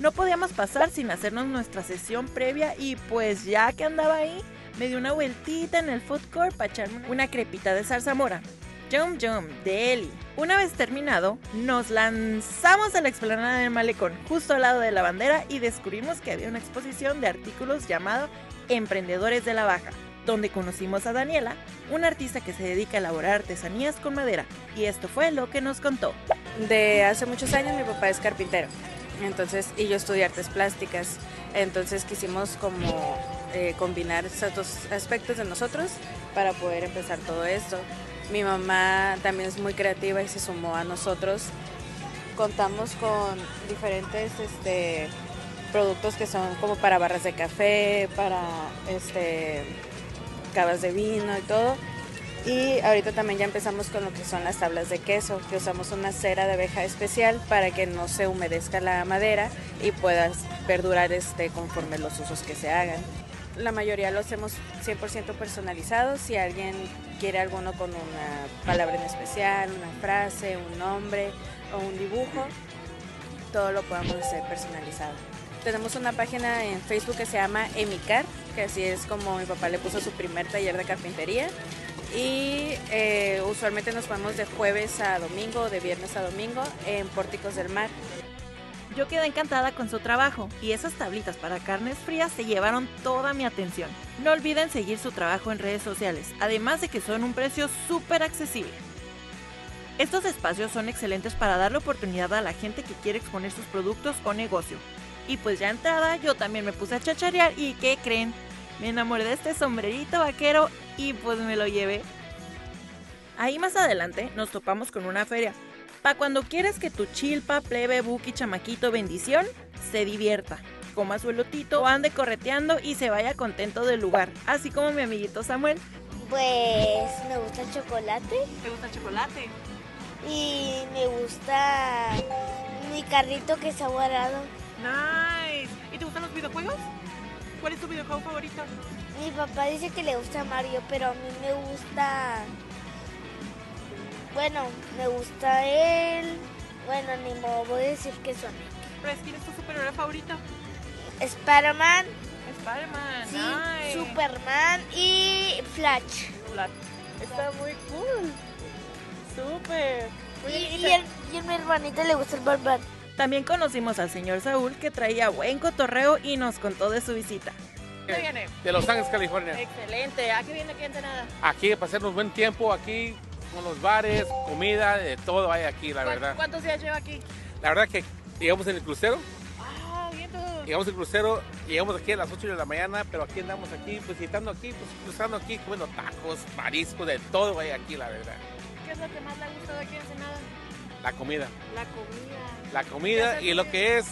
No podíamos pasar sin hacernos nuestra sesión previa y pues ya que andaba ahí, me di una vueltita en el food court para echarme una crepita de zarzamora. Jump Jump de Eli. Una vez terminado, nos lanzamos a la explanada del malecón, justo al lado de la bandera, y descubrimos que había una exposición de artículos llamado Emprendedores de la Baja, donde conocimos a Daniela, una artista que se dedica a elaborar artesanías con madera, y esto fue lo que nos contó. De hace muchos años mi papá es carpintero, entonces y yo estudié artes plásticas, entonces quisimos como eh, combinar esos dos aspectos de nosotros para poder empezar todo esto. Mi mamá también es muy creativa y se sumó a nosotros. Contamos con diferentes este, productos que son como para barras de café, para este, de vino y todo. Y ahorita también ya empezamos con lo que son las tablas de queso, que usamos una cera de abeja especial para que no se humedezca la madera y puedas perdurar este, conforme los usos que se hagan. La mayoría lo hacemos 100% personalizados. Si alguien quiere alguno con una palabra en especial, una frase, un nombre o un dibujo, todo lo podemos hacer personalizado. Tenemos una página en Facebook que se llama Emicar, que así es como mi papá le puso su primer taller de carpintería. Y eh, usualmente nos ponemos de jueves a domingo, de viernes a domingo, en Pórticos del Mar. Yo quedé encantada con su trabajo y esas tablitas para carnes frías se llevaron toda mi atención. No olviden seguir su trabajo en redes sociales, además de que son un precio súper accesible. Estos espacios son excelentes para darle oportunidad a la gente que quiere exponer sus productos o negocio. Y pues ya entrada yo también me puse a chacharear y ¿qué creen? Me enamoré de este sombrerito vaquero y pues me lo llevé. Ahí más adelante nos topamos con una feria, para cuando quieres que tu chilpa, plebe, buki, chamaquito, bendición, se divierta. Coma su elotito, ande correteando y se vaya contento del lugar. Así como mi amiguito Samuel. Pues me gusta el chocolate. ¿Te gusta el chocolate? Y me gusta mi carrito que está guardado. Nice. ¿Y te gustan los videojuegos? ¿Cuál es tu videojuego favorito? Mi papá dice que le gusta Mario, pero a mí me gusta bueno, me gusta él. Bueno, ni modo, voy a decir que son. ¿Pero quién es tu superhéroe favorito? Spider-Man. Spider-Man, sí, nice. Superman y Flash. Flash. Está muy cool. Súper. Y, y, el, y a mi hermanito le gusta el Batman. También conocimos al señor Saúl que traía buen cotorreo y nos contó de su visita. ¿De viene? De Los Ángeles, California. Excelente. ¿A qué viene aquí en Ensenada? Aquí, para hacernos buen tiempo, aquí con los bares, comida, de todo hay aquí, la verdad. ¿Cuántos días lleva aquí? La verdad que llegamos en el crucero. Ah, bien todo. Llegamos en el crucero, llegamos aquí a las 8 de la mañana, pero aquí andamos aquí, pues visitando aquí, pues cruzando aquí, comiendo tacos, mariscos, de todo hay aquí, la verdad. ¿Qué es lo que más le ha gustado aquí en Ensenada? La comida. La comida. La comida y lo que es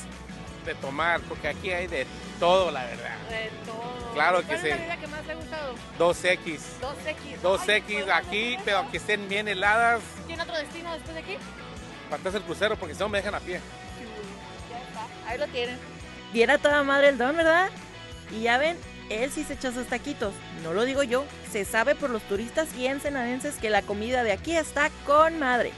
de tomar, porque aquí hay de todo, la verdad. De todo. Claro ¿Cuál que sí. es la bebida que más te ha gustado? 2X. 2X. 2X aquí, pero que estén bien heladas. ¿Tiene otro destino después de aquí? Para el crucero, porque si no me dejan a pie. Ya está. Ahí lo tienen. Viera toda madre el don, ¿verdad? Y ya ven, él sí se echó sus taquitos. No lo digo yo. Se sabe por los turistas y ensenadenses que la comida de aquí está con madre.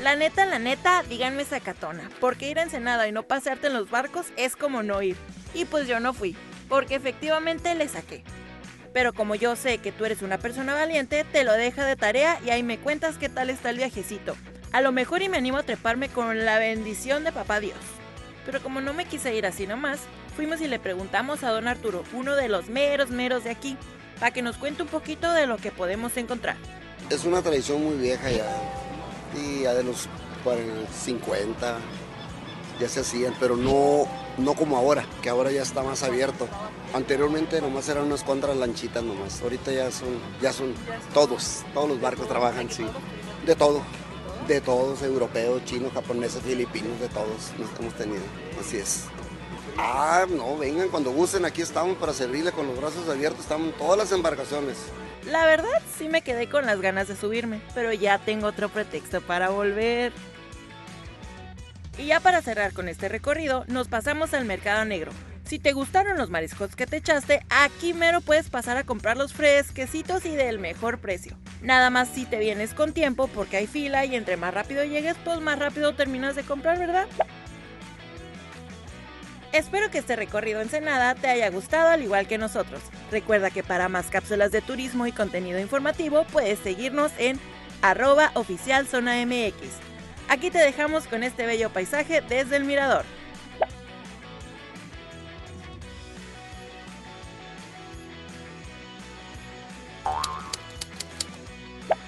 La neta, la neta, díganme sacatona, porque ir a Ensenada y no pasearte en los barcos es como no ir. Y pues yo no fui, porque efectivamente le saqué. Pero como yo sé que tú eres una persona valiente, te lo deja de tarea y ahí me cuentas qué tal está el viajecito. A lo mejor y me animo a treparme con la bendición de papá Dios. Pero como no me quise ir así nomás, fuimos y le preguntamos a don Arturo, uno de los meros meros de aquí, para que nos cuente un poquito de lo que podemos encontrar. Es una tradición muy vieja ya, y ya de los 50 ya se hacían, pero no, no como ahora, que ahora ya está más abierto. Anteriormente nomás eran unas cuantas lanchitas nomás, ahorita ya son, ya son todos, todos los barcos trabajan, sí, de todo, de todos, europeos, chinos, japoneses, filipinos, de todos que hemos tenido, así es. Ah, no, vengan cuando gusten, aquí estamos para servirle con los brazos abiertos, estamos en todas las embarcaciones. La verdad sí me quedé con las ganas de subirme, pero ya tengo otro pretexto para volver. Y ya para cerrar con este recorrido, nos pasamos al Mercado Negro. Si te gustaron los mariscos que te echaste, aquí mero puedes pasar a comprarlos fresquecitos y del mejor precio. Nada más si te vienes con tiempo porque hay fila y entre más rápido llegues, pues más rápido terminas de comprar, ¿verdad? Espero que este recorrido en Senada te haya gustado al igual que nosotros. Recuerda que para más cápsulas de turismo y contenido informativo puedes seguirnos en arroba oficial MX. Aquí te dejamos con este bello paisaje desde el mirador.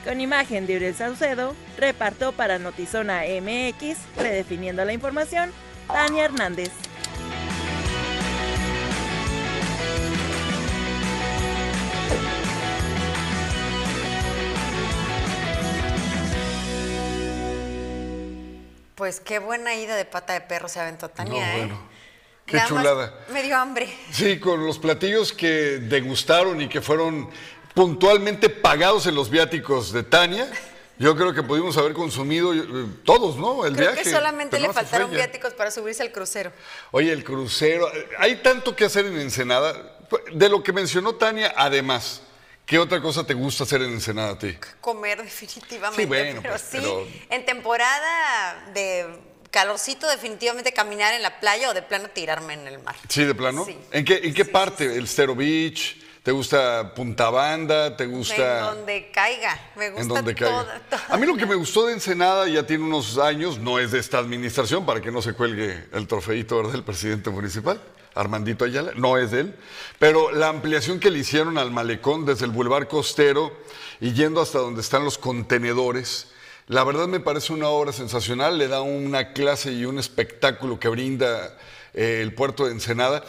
Con imagen de Uriel Saucedo, repartó para Notizona MX, redefiniendo la información, Tania Hernández. Pues qué buena ida de pata de perro se aventó Tania, No, ¿eh? bueno, qué Nada más chulada. Me dio hambre. Sí, con los platillos que degustaron y que fueron puntualmente pagados en los viáticos de Tania, yo creo que pudimos haber consumido eh, todos, ¿no? El Creo viaje. que solamente le no faltaron viáticos para subirse al crucero. Oye, el crucero. eh, Hay tanto que hacer en Ensenada. De lo que mencionó Tania, además, ¿qué otra cosa te gusta hacer en Ensenada a ti? Comer definitivamente, Sí, bueno, pero pues, sí, pero- en temporada de calorcito definitivamente caminar en la playa o de plano tirarme en el mar. Sí, de plano. Sí. ¿En qué, en qué parte? ¿El Stero Beach? ¿Te gusta Punta Banda? ¿Te gusta...? En donde caiga, me gusta en donde caiga. toda- toda- A mí lo que me gustó de Ensenada ya tiene unos años, no es de esta administración, para que no se cuelgue el trofeito del presidente municipal, Armandito Ayala, no es de él, pero la ampliación que le hicieron al malecón desde el Boulevard Costero y yendo hasta donde están los contenedores, la verdad me parece una obra sensacional, le da una clase y un espectáculo que brinda eh, el puerto de Ensenada.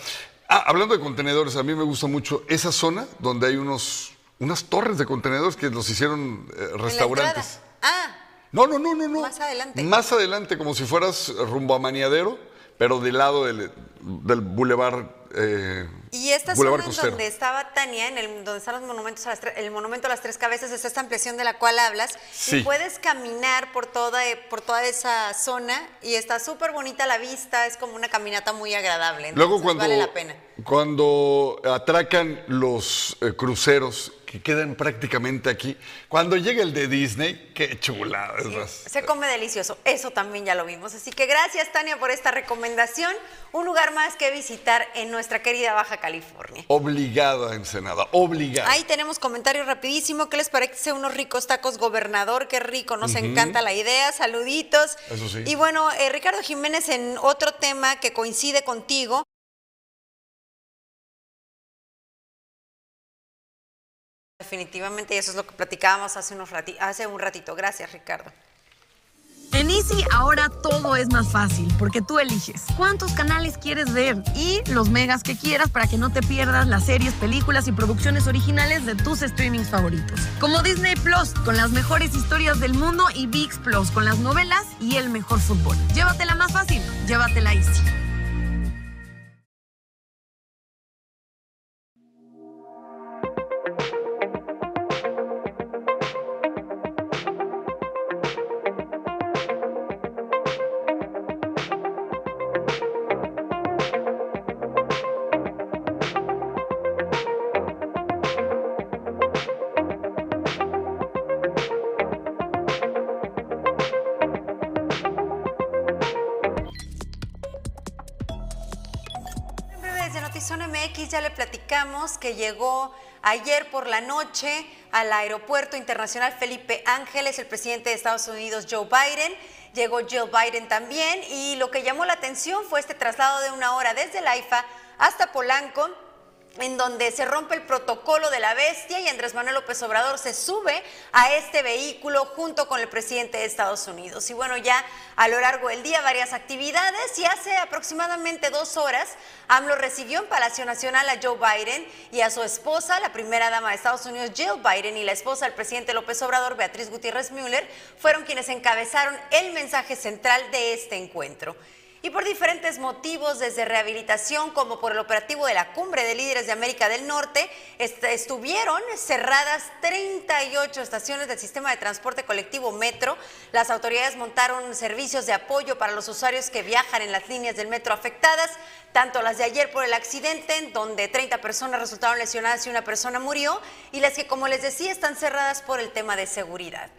Ah, hablando de contenedores, a mí me gusta mucho esa zona donde hay unos, unas torres de contenedores que los hicieron eh, restaurantes. Ah, No, no, no, no, no. Más adelante. Más adelante, como si fueras rumbo a Maniadero, pero del lado del, del bulevar. eh, y esta Boulevard zona en donde estaba Tania, en el, donde están los monumentos, a las el monumento a las tres cabezas, es esta ampliación de la cual hablas. Sí. Y puedes caminar por toda, eh, por toda esa zona y está súper bonita la vista, es como una caminata muy agradable. Luego cuando, vale la pena. cuando atracan los eh, cruceros que quedan prácticamente aquí, cuando llega el de Disney, qué chulada es más. Se come delicioso, eso también ya lo vimos. Así que gracias Tania por esta recomendación. Un lugar más que visitar en nuestra querida Baja California. Obligada Ensenada, obligada. Ahí tenemos comentario rapidísimo. ¿Qué les parece unos ricos tacos gobernador? Qué rico, nos encanta la idea. Saluditos. Eso sí. Y bueno, eh, Ricardo Jiménez, en otro tema que coincide contigo. Definitivamente, y eso es lo que platicábamos hace, unos hace un ratito. Gracias, Ricardo. En Easy ahora todo es más fácil porque tú eliges cuántos canales quieres ver y los megas que quieras para que no te pierdas las series, películas y producciones originales de tus streamings favoritos. Como Disney Plus con las mejores historias del mundo y VIX Plus con las novelas y el mejor fútbol. Llévatela más fácil, llévatela Easy. Notizón MX ya le platicamos que llegó ayer por la noche al Aeropuerto Internacional Felipe Ángeles el presidente de Estados Unidos Joe Biden. Llegó Jill Biden también y lo que llamó la atención fue este traslado de una hora desde el AIFA hasta Polanco en donde se rompe el protocolo de la bestia y Andrés Manuel López Obrador se sube a este vehículo junto con el presidente de Estados Unidos. Y bueno, ya a lo largo del día varias actividades y hace aproximadamente dos horas AMLO recibió en Palacio Nacional a Joe Biden y a su esposa, la primera dama de Estados Unidos, Jill Biden, y la esposa del presidente López Obrador, Beatriz Gutiérrez Müller, fueron quienes encabezaron el mensaje central de este encuentro. Y por diferentes motivos, desde rehabilitación como por el operativo de la Cumbre de Líderes de América del Norte, est- estuvieron cerradas 38 estaciones del sistema de transporte colectivo Metro. Las autoridades montaron servicios de apoyo para los usuarios que viajan en las líneas del metro afectadas, tanto las de ayer por el accidente, en donde 30 personas resultaron lesionadas y una persona murió, y las que, como les decía, están cerradas por el tema de seguridad.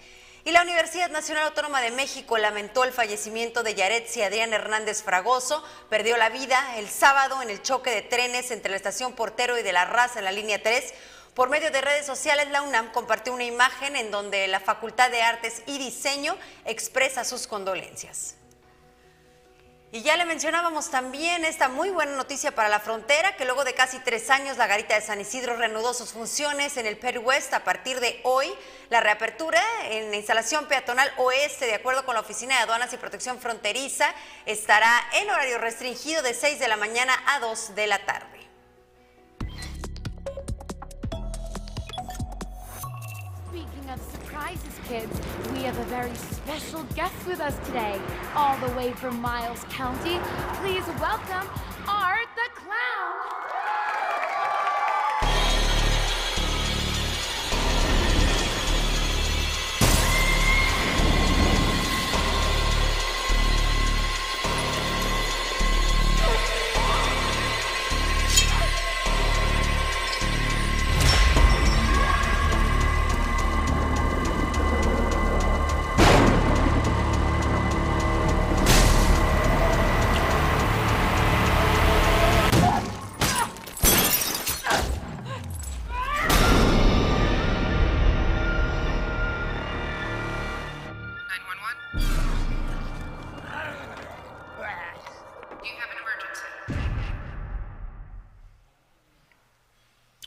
Y la Universidad Nacional Autónoma de México lamentó el fallecimiento de Yaretsi Adrián Hernández Fragoso. Perdió la vida el sábado en el choque de trenes entre la estación Portero y de la Raza en la línea 3. Por medio de redes sociales, la UNAM compartió una imagen en donde la Facultad de Artes y Diseño expresa sus condolencias. Y ya le mencionábamos también esta muy buena noticia para la frontera, que luego de casi tres años la garita de San Isidro reanudó sus funciones en el Perú West. A partir de hoy, la reapertura en la instalación peatonal oeste, de acuerdo con la Oficina de Aduanas y Protección Fronteriza, estará en horario restringido de 6 de la mañana a 2 de la tarde. Speaking of surprises, kids, we have a very special guest with us today, all the way from Miles County. Please welcome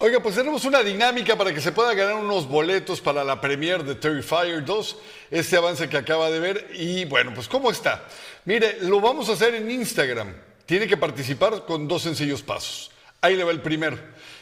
Oiga, pues tenemos una dinámica para que se pueda ganar unos boletos para la premiere de Terrifier 2, este avance que acaba de ver. Y bueno, pues ¿cómo está? Mire, lo vamos a hacer en Instagram. Tiene que participar con dos sencillos pasos. Ahí le va el primero.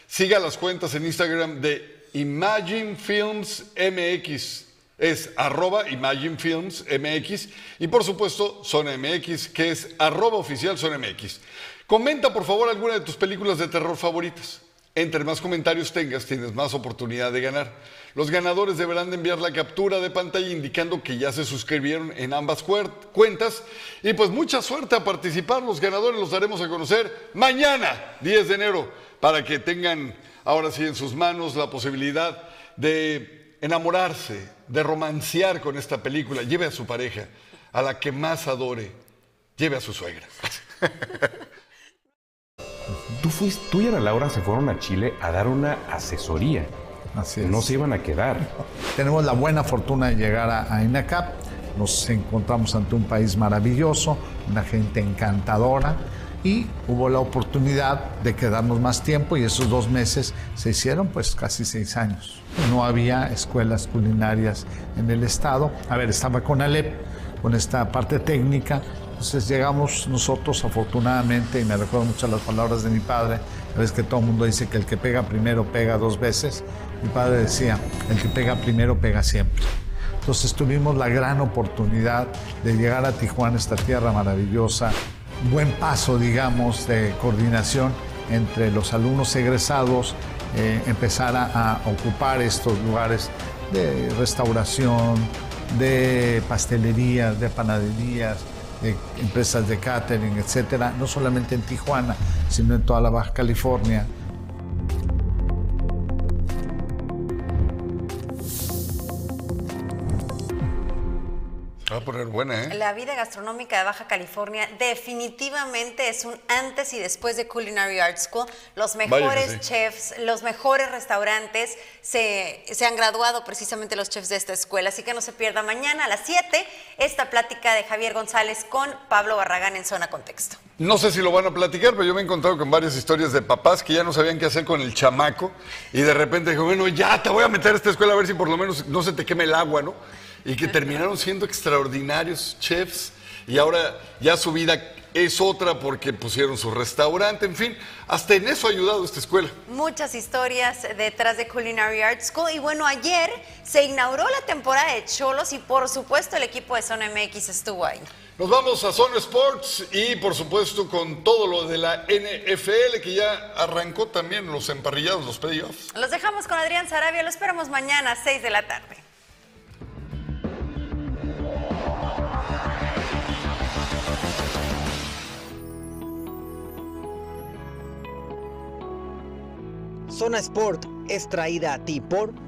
Siga las cuentas en Instagram de Imagine Films MX. Es arroba Imagine Films MX. Y por supuesto, Zona MX, que es arroba oficial Zona MX. Comenta por favor alguna de tus películas de terror favoritas. Entre más comentarios tengas, tienes más oportunidad de ganar. Los ganadores deberán de enviar la captura de pantalla indicando que ya se suscribieron en ambas cuentas. Y pues mucha suerte a participar. Los ganadores los daremos a conocer mañana, 10 de enero, para que tengan ahora sí en sus manos la posibilidad de enamorarse, de romancear con esta película. Lleve a su pareja, a la que más adore. Lleve a su suegra. Tú, fuiste, tú y Ana Laura se fueron a Chile a dar una asesoría. Así es. No se iban a quedar. Tenemos la buena fortuna de llegar a, a INACAP. Nos encontramos ante un país maravilloso, una gente encantadora y hubo la oportunidad de quedarnos más tiempo y esos dos meses se hicieron pues casi seis años. No había escuelas culinarias en el estado. A ver, estaba con Alep, con esta parte técnica. Entonces llegamos nosotros afortunadamente, y me recuerdo mucho las palabras de mi padre, a veces que todo el mundo dice que el que pega primero pega dos veces. Mi padre decía, el que pega primero pega siempre. Entonces tuvimos la gran oportunidad de llegar a Tijuana, esta tierra maravillosa, buen paso, digamos, de coordinación entre los alumnos egresados, eh, empezar a, a ocupar estos lugares de restauración, de pastelerías, de panaderías, de empresas de catering, etcétera, no solamente en Tijuana, sino en toda la Baja California. Va a poner buena, ¿eh? La vida gastronómica de Baja California definitivamente es un antes y después de Culinary Art School. Los mejores sí. chefs, los mejores restaurantes se, se han graduado precisamente los chefs de esta escuela. Así que no se pierda mañana a las 7 esta plática de Javier González con Pablo Barragán en Zona Contexto. No sé si lo van a platicar, pero yo me he encontrado con varias historias de papás que ya no sabían qué hacer con el chamaco y de repente dijo, bueno, ya te voy a meter a esta escuela a ver si por lo menos no se te queme el agua, ¿no? Y que terminaron siendo extraordinarios chefs y ahora ya su vida es otra porque pusieron su restaurante, en fin, hasta en eso ha ayudado esta escuela. Muchas historias detrás de Culinary Art School. Y bueno, ayer se inauguró la temporada de Cholos y por supuesto el equipo de Zona MX estuvo ahí. Nos vamos a Zona Sports y por supuesto con todo lo de la NFL que ya arrancó también los emparrillados, los playoffs. Los dejamos con Adrián Sarabia, lo esperamos mañana a 6 de la tarde. Zona Sport es traída a ti por...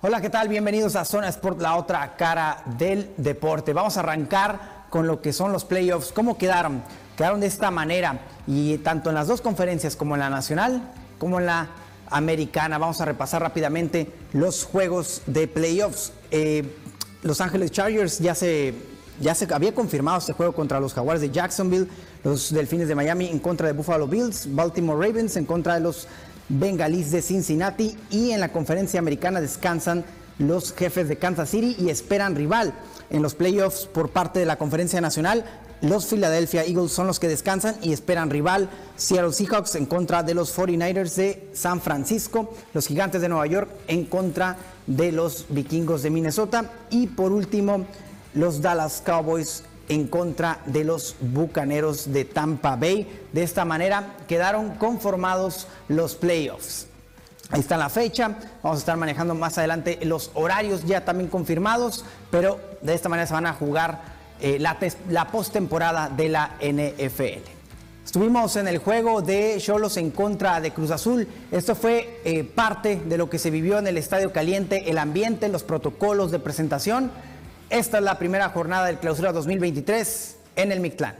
Hola, ¿qué tal? Bienvenidos a Zona Sport, la otra cara del deporte. Vamos a arrancar con lo que son los playoffs. ¿Cómo quedaron? Quedaron de esta manera y tanto en las dos conferencias como en la nacional como en la americana. Vamos a repasar rápidamente los juegos de playoffs. Eh, los Ángeles Chargers ya se, ya se había confirmado este juego contra los Jaguars de Jacksonville, los Delfines de Miami en contra de Buffalo Bills, Baltimore Ravens en contra de los Bengalís de Cincinnati y en la conferencia americana descansan los jefes de Kansas City y esperan rival en los playoffs por parte de la conferencia nacional. Los Philadelphia Eagles son los que descansan y esperan rival Seattle Seahawks en contra de los 49ers de San Francisco, los Gigantes de Nueva York en contra de los Vikingos de Minnesota y por último los Dallas Cowboys en contra de los Bucaneros de Tampa Bay. De esta manera quedaron conformados los playoffs. Ahí está la fecha, vamos a estar manejando más adelante los horarios ya también confirmados, pero de esta manera se van a jugar eh, la, la postemporada de la NFL. Estuvimos en el juego de Cholos en contra de Cruz Azul. Esto fue eh, parte de lo que se vivió en el Estadio Caliente, el ambiente, los protocolos de presentación. Esta es la primera jornada del Clausura 2023 en el Mictlán.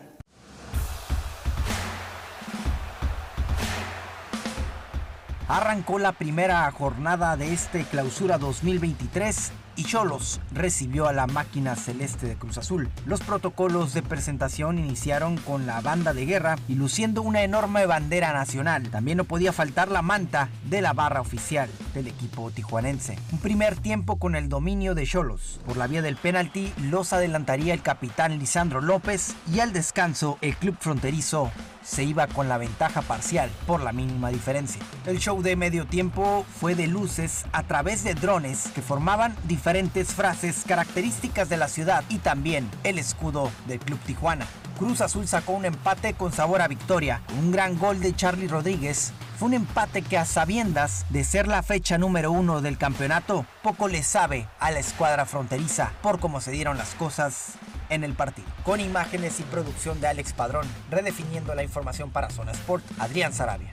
Arrancó la primera jornada de este Clausura 2023 y Cholos recibió a la máquina celeste de Cruz Azul. Los protocolos de presentación iniciaron con la banda de guerra y luciendo una enorme bandera nacional. También no podía faltar la manta de la barra oficial del equipo tijuanense. Un primer tiempo con el dominio de Cholos. Por la vía del penalti los adelantaría el capitán Lisandro López y al descanso el club fronterizo se iba con la ventaja parcial por la mínima diferencia. El show de medio tiempo fue de luces a través de drones que formaban diferentes frases características de la ciudad y también el escudo del Club Tijuana. Cruz Azul sacó un empate con sabor a victoria. Un gran gol de Charlie Rodríguez fue un empate que a sabiendas de ser la fecha número uno del campeonato, poco le sabe a la escuadra fronteriza por cómo se dieron las cosas en el partido. Con imágenes y producción de Alex Padrón, redefiniendo la información para Zona Sport, Adrián Sarabia.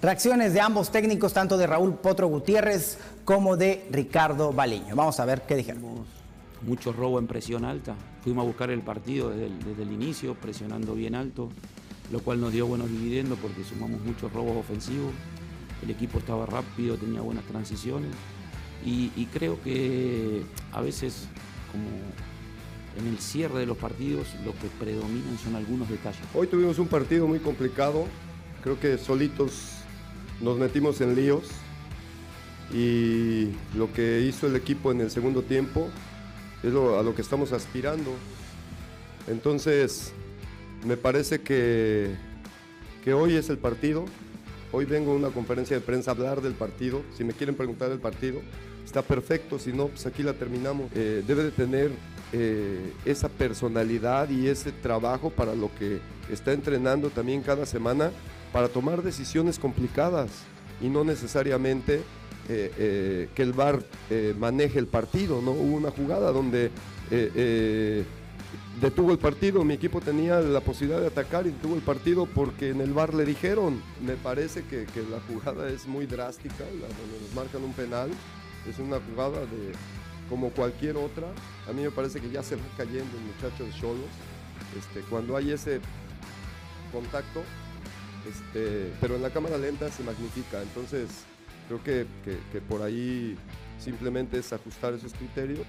Reacciones de ambos técnicos, tanto de Raúl Potro Gutiérrez como de Ricardo Baliño. Vamos a ver qué dijeron. Mucho robo en presión alta. Fuimos a buscar el partido desde el, desde el inicio, presionando bien alto, lo cual nos dio buenos dividendos porque sumamos muchos robos ofensivos el equipo estaba rápido, tenía buenas transiciones y, creo que a veces como en el cierre de los partidos lo que predominan son algunos detalles. Hoy tuvimos un partido muy complicado, creo que solitos nos metimos en líos y lo que hizo el equipo en el segundo tiempo es a lo que estamos aspirando. Entonces, me parece que, que hoy es el partido, Hoy vengo a una conferencia de prensa a hablar del partido. Si me quieren preguntar del partido, está perfecto. Si no, pues aquí la terminamos. Eh, debe de tener eh, esa personalidad y ese trabajo para lo que está entrenando también cada semana para tomar decisiones complicadas y no necesariamente eh, que el VAR maneje el partido. ¿no? Hubo una jugada donde detuvo el partido, mi equipo tenía la posibilidad de atacar y detuvo el partido porque en el bar le dijeron, me parece que, la jugada es muy drástica, donde nos marcan un penal, es una jugada de como cualquier otra, a mí me parece que ya se va cayendo el muchacho de Cholos, este, cuando hay ese contacto, este, pero en la cámara lenta se magnifica, entonces creo que, que por ahí simplemente es ajustar esos criterios.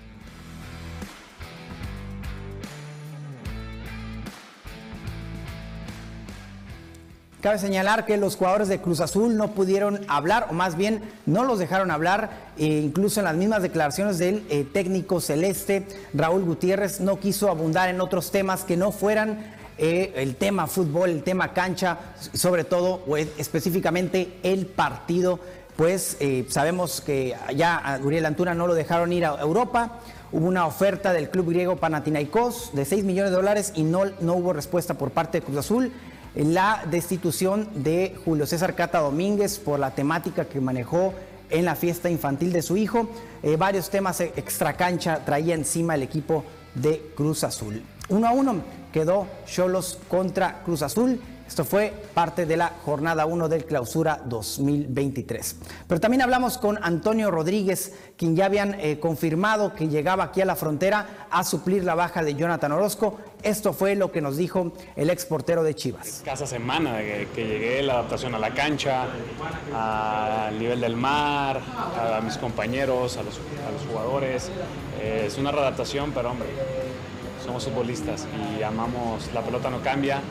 Cabe señalar que los jugadores de Cruz Azul no pudieron hablar, o más bien no los dejaron hablar, e incluso en las mismas declaraciones del eh, técnico celeste, Raúl Gutiérrez, no quiso abundar en otros temas que no fueran eh, el tema fútbol, el tema cancha, sobre todo, o específicamente el partido, pues eh, sabemos que ya a Uriel Antuna no lo dejaron ir a Europa. Hubo una oferta del club griego Panathinaikos de 6 millones de dólares y no, no hubo respuesta por parte de Cruz Azul la destitución de Julio César Cata Domínguez por la temática que manejó en la fiesta infantil de su hijo. Eh, varios temas extracancha traía encima el equipo de Cruz Azul. Uno a uno quedó Cholos contra Cruz Azul. Esto fue parte de la jornada 1 del clausura 2023. Pero también hablamos con Antonio Rodríguez, quien ya habían eh, confirmado que llegaba aquí a la frontera a suplir la baja de Jonathan Orozco. Esto fue lo que nos dijo el ex portero de Chivas. Casa semana que, que llegué, la adaptación a la cancha, al nivel del mar, a, mis compañeros, a los, jugadores. Eh, es una readaptación, pero hombre, somos futbolistas y amamos, la pelota no cambia,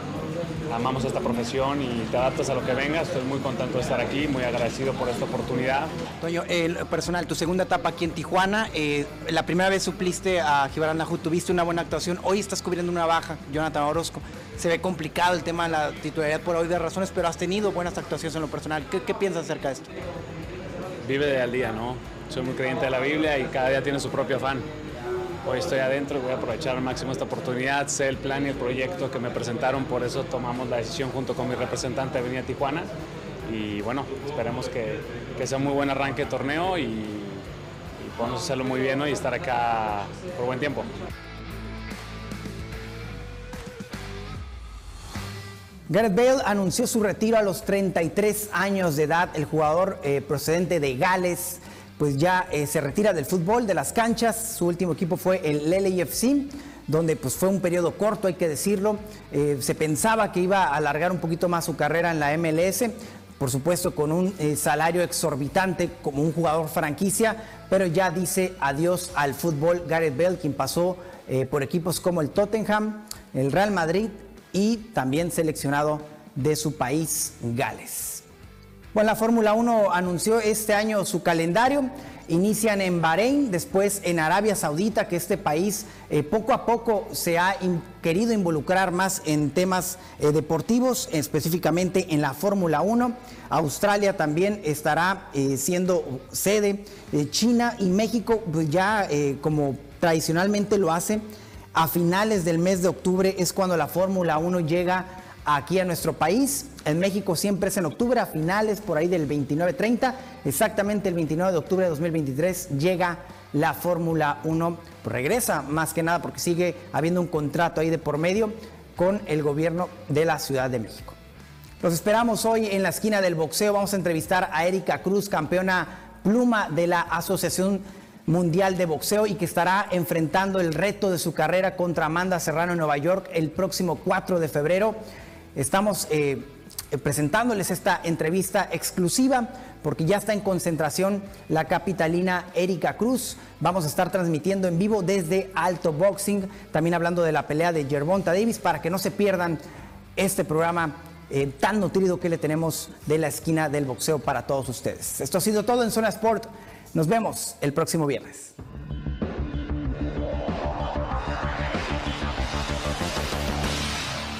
amamos esta profesión y te adaptas a lo que venga. Estoy muy contento de estar aquí, muy agradecido por esta oportunidad. Toño, el personal, tu segunda etapa aquí en Tijuana, eh, la primera vez supliste a Gibran Nahu, tuviste una buena actuación, hoy estás cubriendo una baja, Jonathan Orozco. Se ve complicado el tema de la titularidad por hoy de razones, pero has tenido buenas actuaciones en lo personal. ¿Qué, qué piensas acerca de esto? Vive de al día, ¿no? Soy muy creyente de la Biblia y cada día tiene su propio afán hoy estoy adentro y voy a aprovechar al máximo esta oportunidad, sé el plan y el proyecto que me presentaron, por eso tomamos la decisión junto con mi representante de Avenida Tijuana y bueno, esperemos que, que sea un muy buen arranque de torneo y, y podamos hacerlo muy bien y estar acá por buen tiempo. Gareth Bale anunció su retiro a los 33 años de edad. El jugador eh, procedente de Gales pues ya eh, se retira del fútbol, de las canchas. Su último equipo fue el LAFC, donde pues fue un periodo corto, hay que decirlo. Eh, se pensaba que iba a alargar un poquito más su carrera en la MLS, por supuesto con un eh, salario exorbitante como un jugador franquicia, pero ya dice adiós al fútbol Gareth Bale, quien pasó por equipos como el Tottenham, el Real Madrid y también seleccionado de su país, Gales. Bueno, la Fórmula 1 anunció este año su calendario. Inician en Bahrein, después en Arabia Saudita, que este país eh, poco a poco se ha querido involucrar más en temas eh, deportivos, específicamente en la Fórmula 1. Australia también estará eh, siendo sede. China y México, pues ya como tradicionalmente lo hace, a finales del mes de octubre es cuando la Fórmula 1 llega aquí a nuestro país. En México siempre es en octubre, a finales por ahí del 29-30. Exactamente el 29 de octubre de 2023 llega la Fórmula 1. regresa más que nada porque sigue habiendo un contrato ahí de por medio con el gobierno de la Ciudad de México. Los esperamos hoy en la esquina del boxeo. Vamos a entrevistar a Erika Cruz, campeona pluma de la Asociación Mundial de Boxeo y que estará enfrentando el reto de su carrera contra Amanda Serrano en Nueva York el próximo 4 de febrero. Estamos eh, presentándoles esta entrevista exclusiva porque ya está en concentración la capitalina Erika Cruz. Vamos a estar transmitiendo en vivo desde Alto Boxing, también hablando de la pelea de Gervonta Davis para que no se pierdan este programa eh, tan nutrido que le tenemos de la esquina del boxeo para todos ustedes. Esto ha sido todo en Zona Sport. Nos vemos el próximo viernes.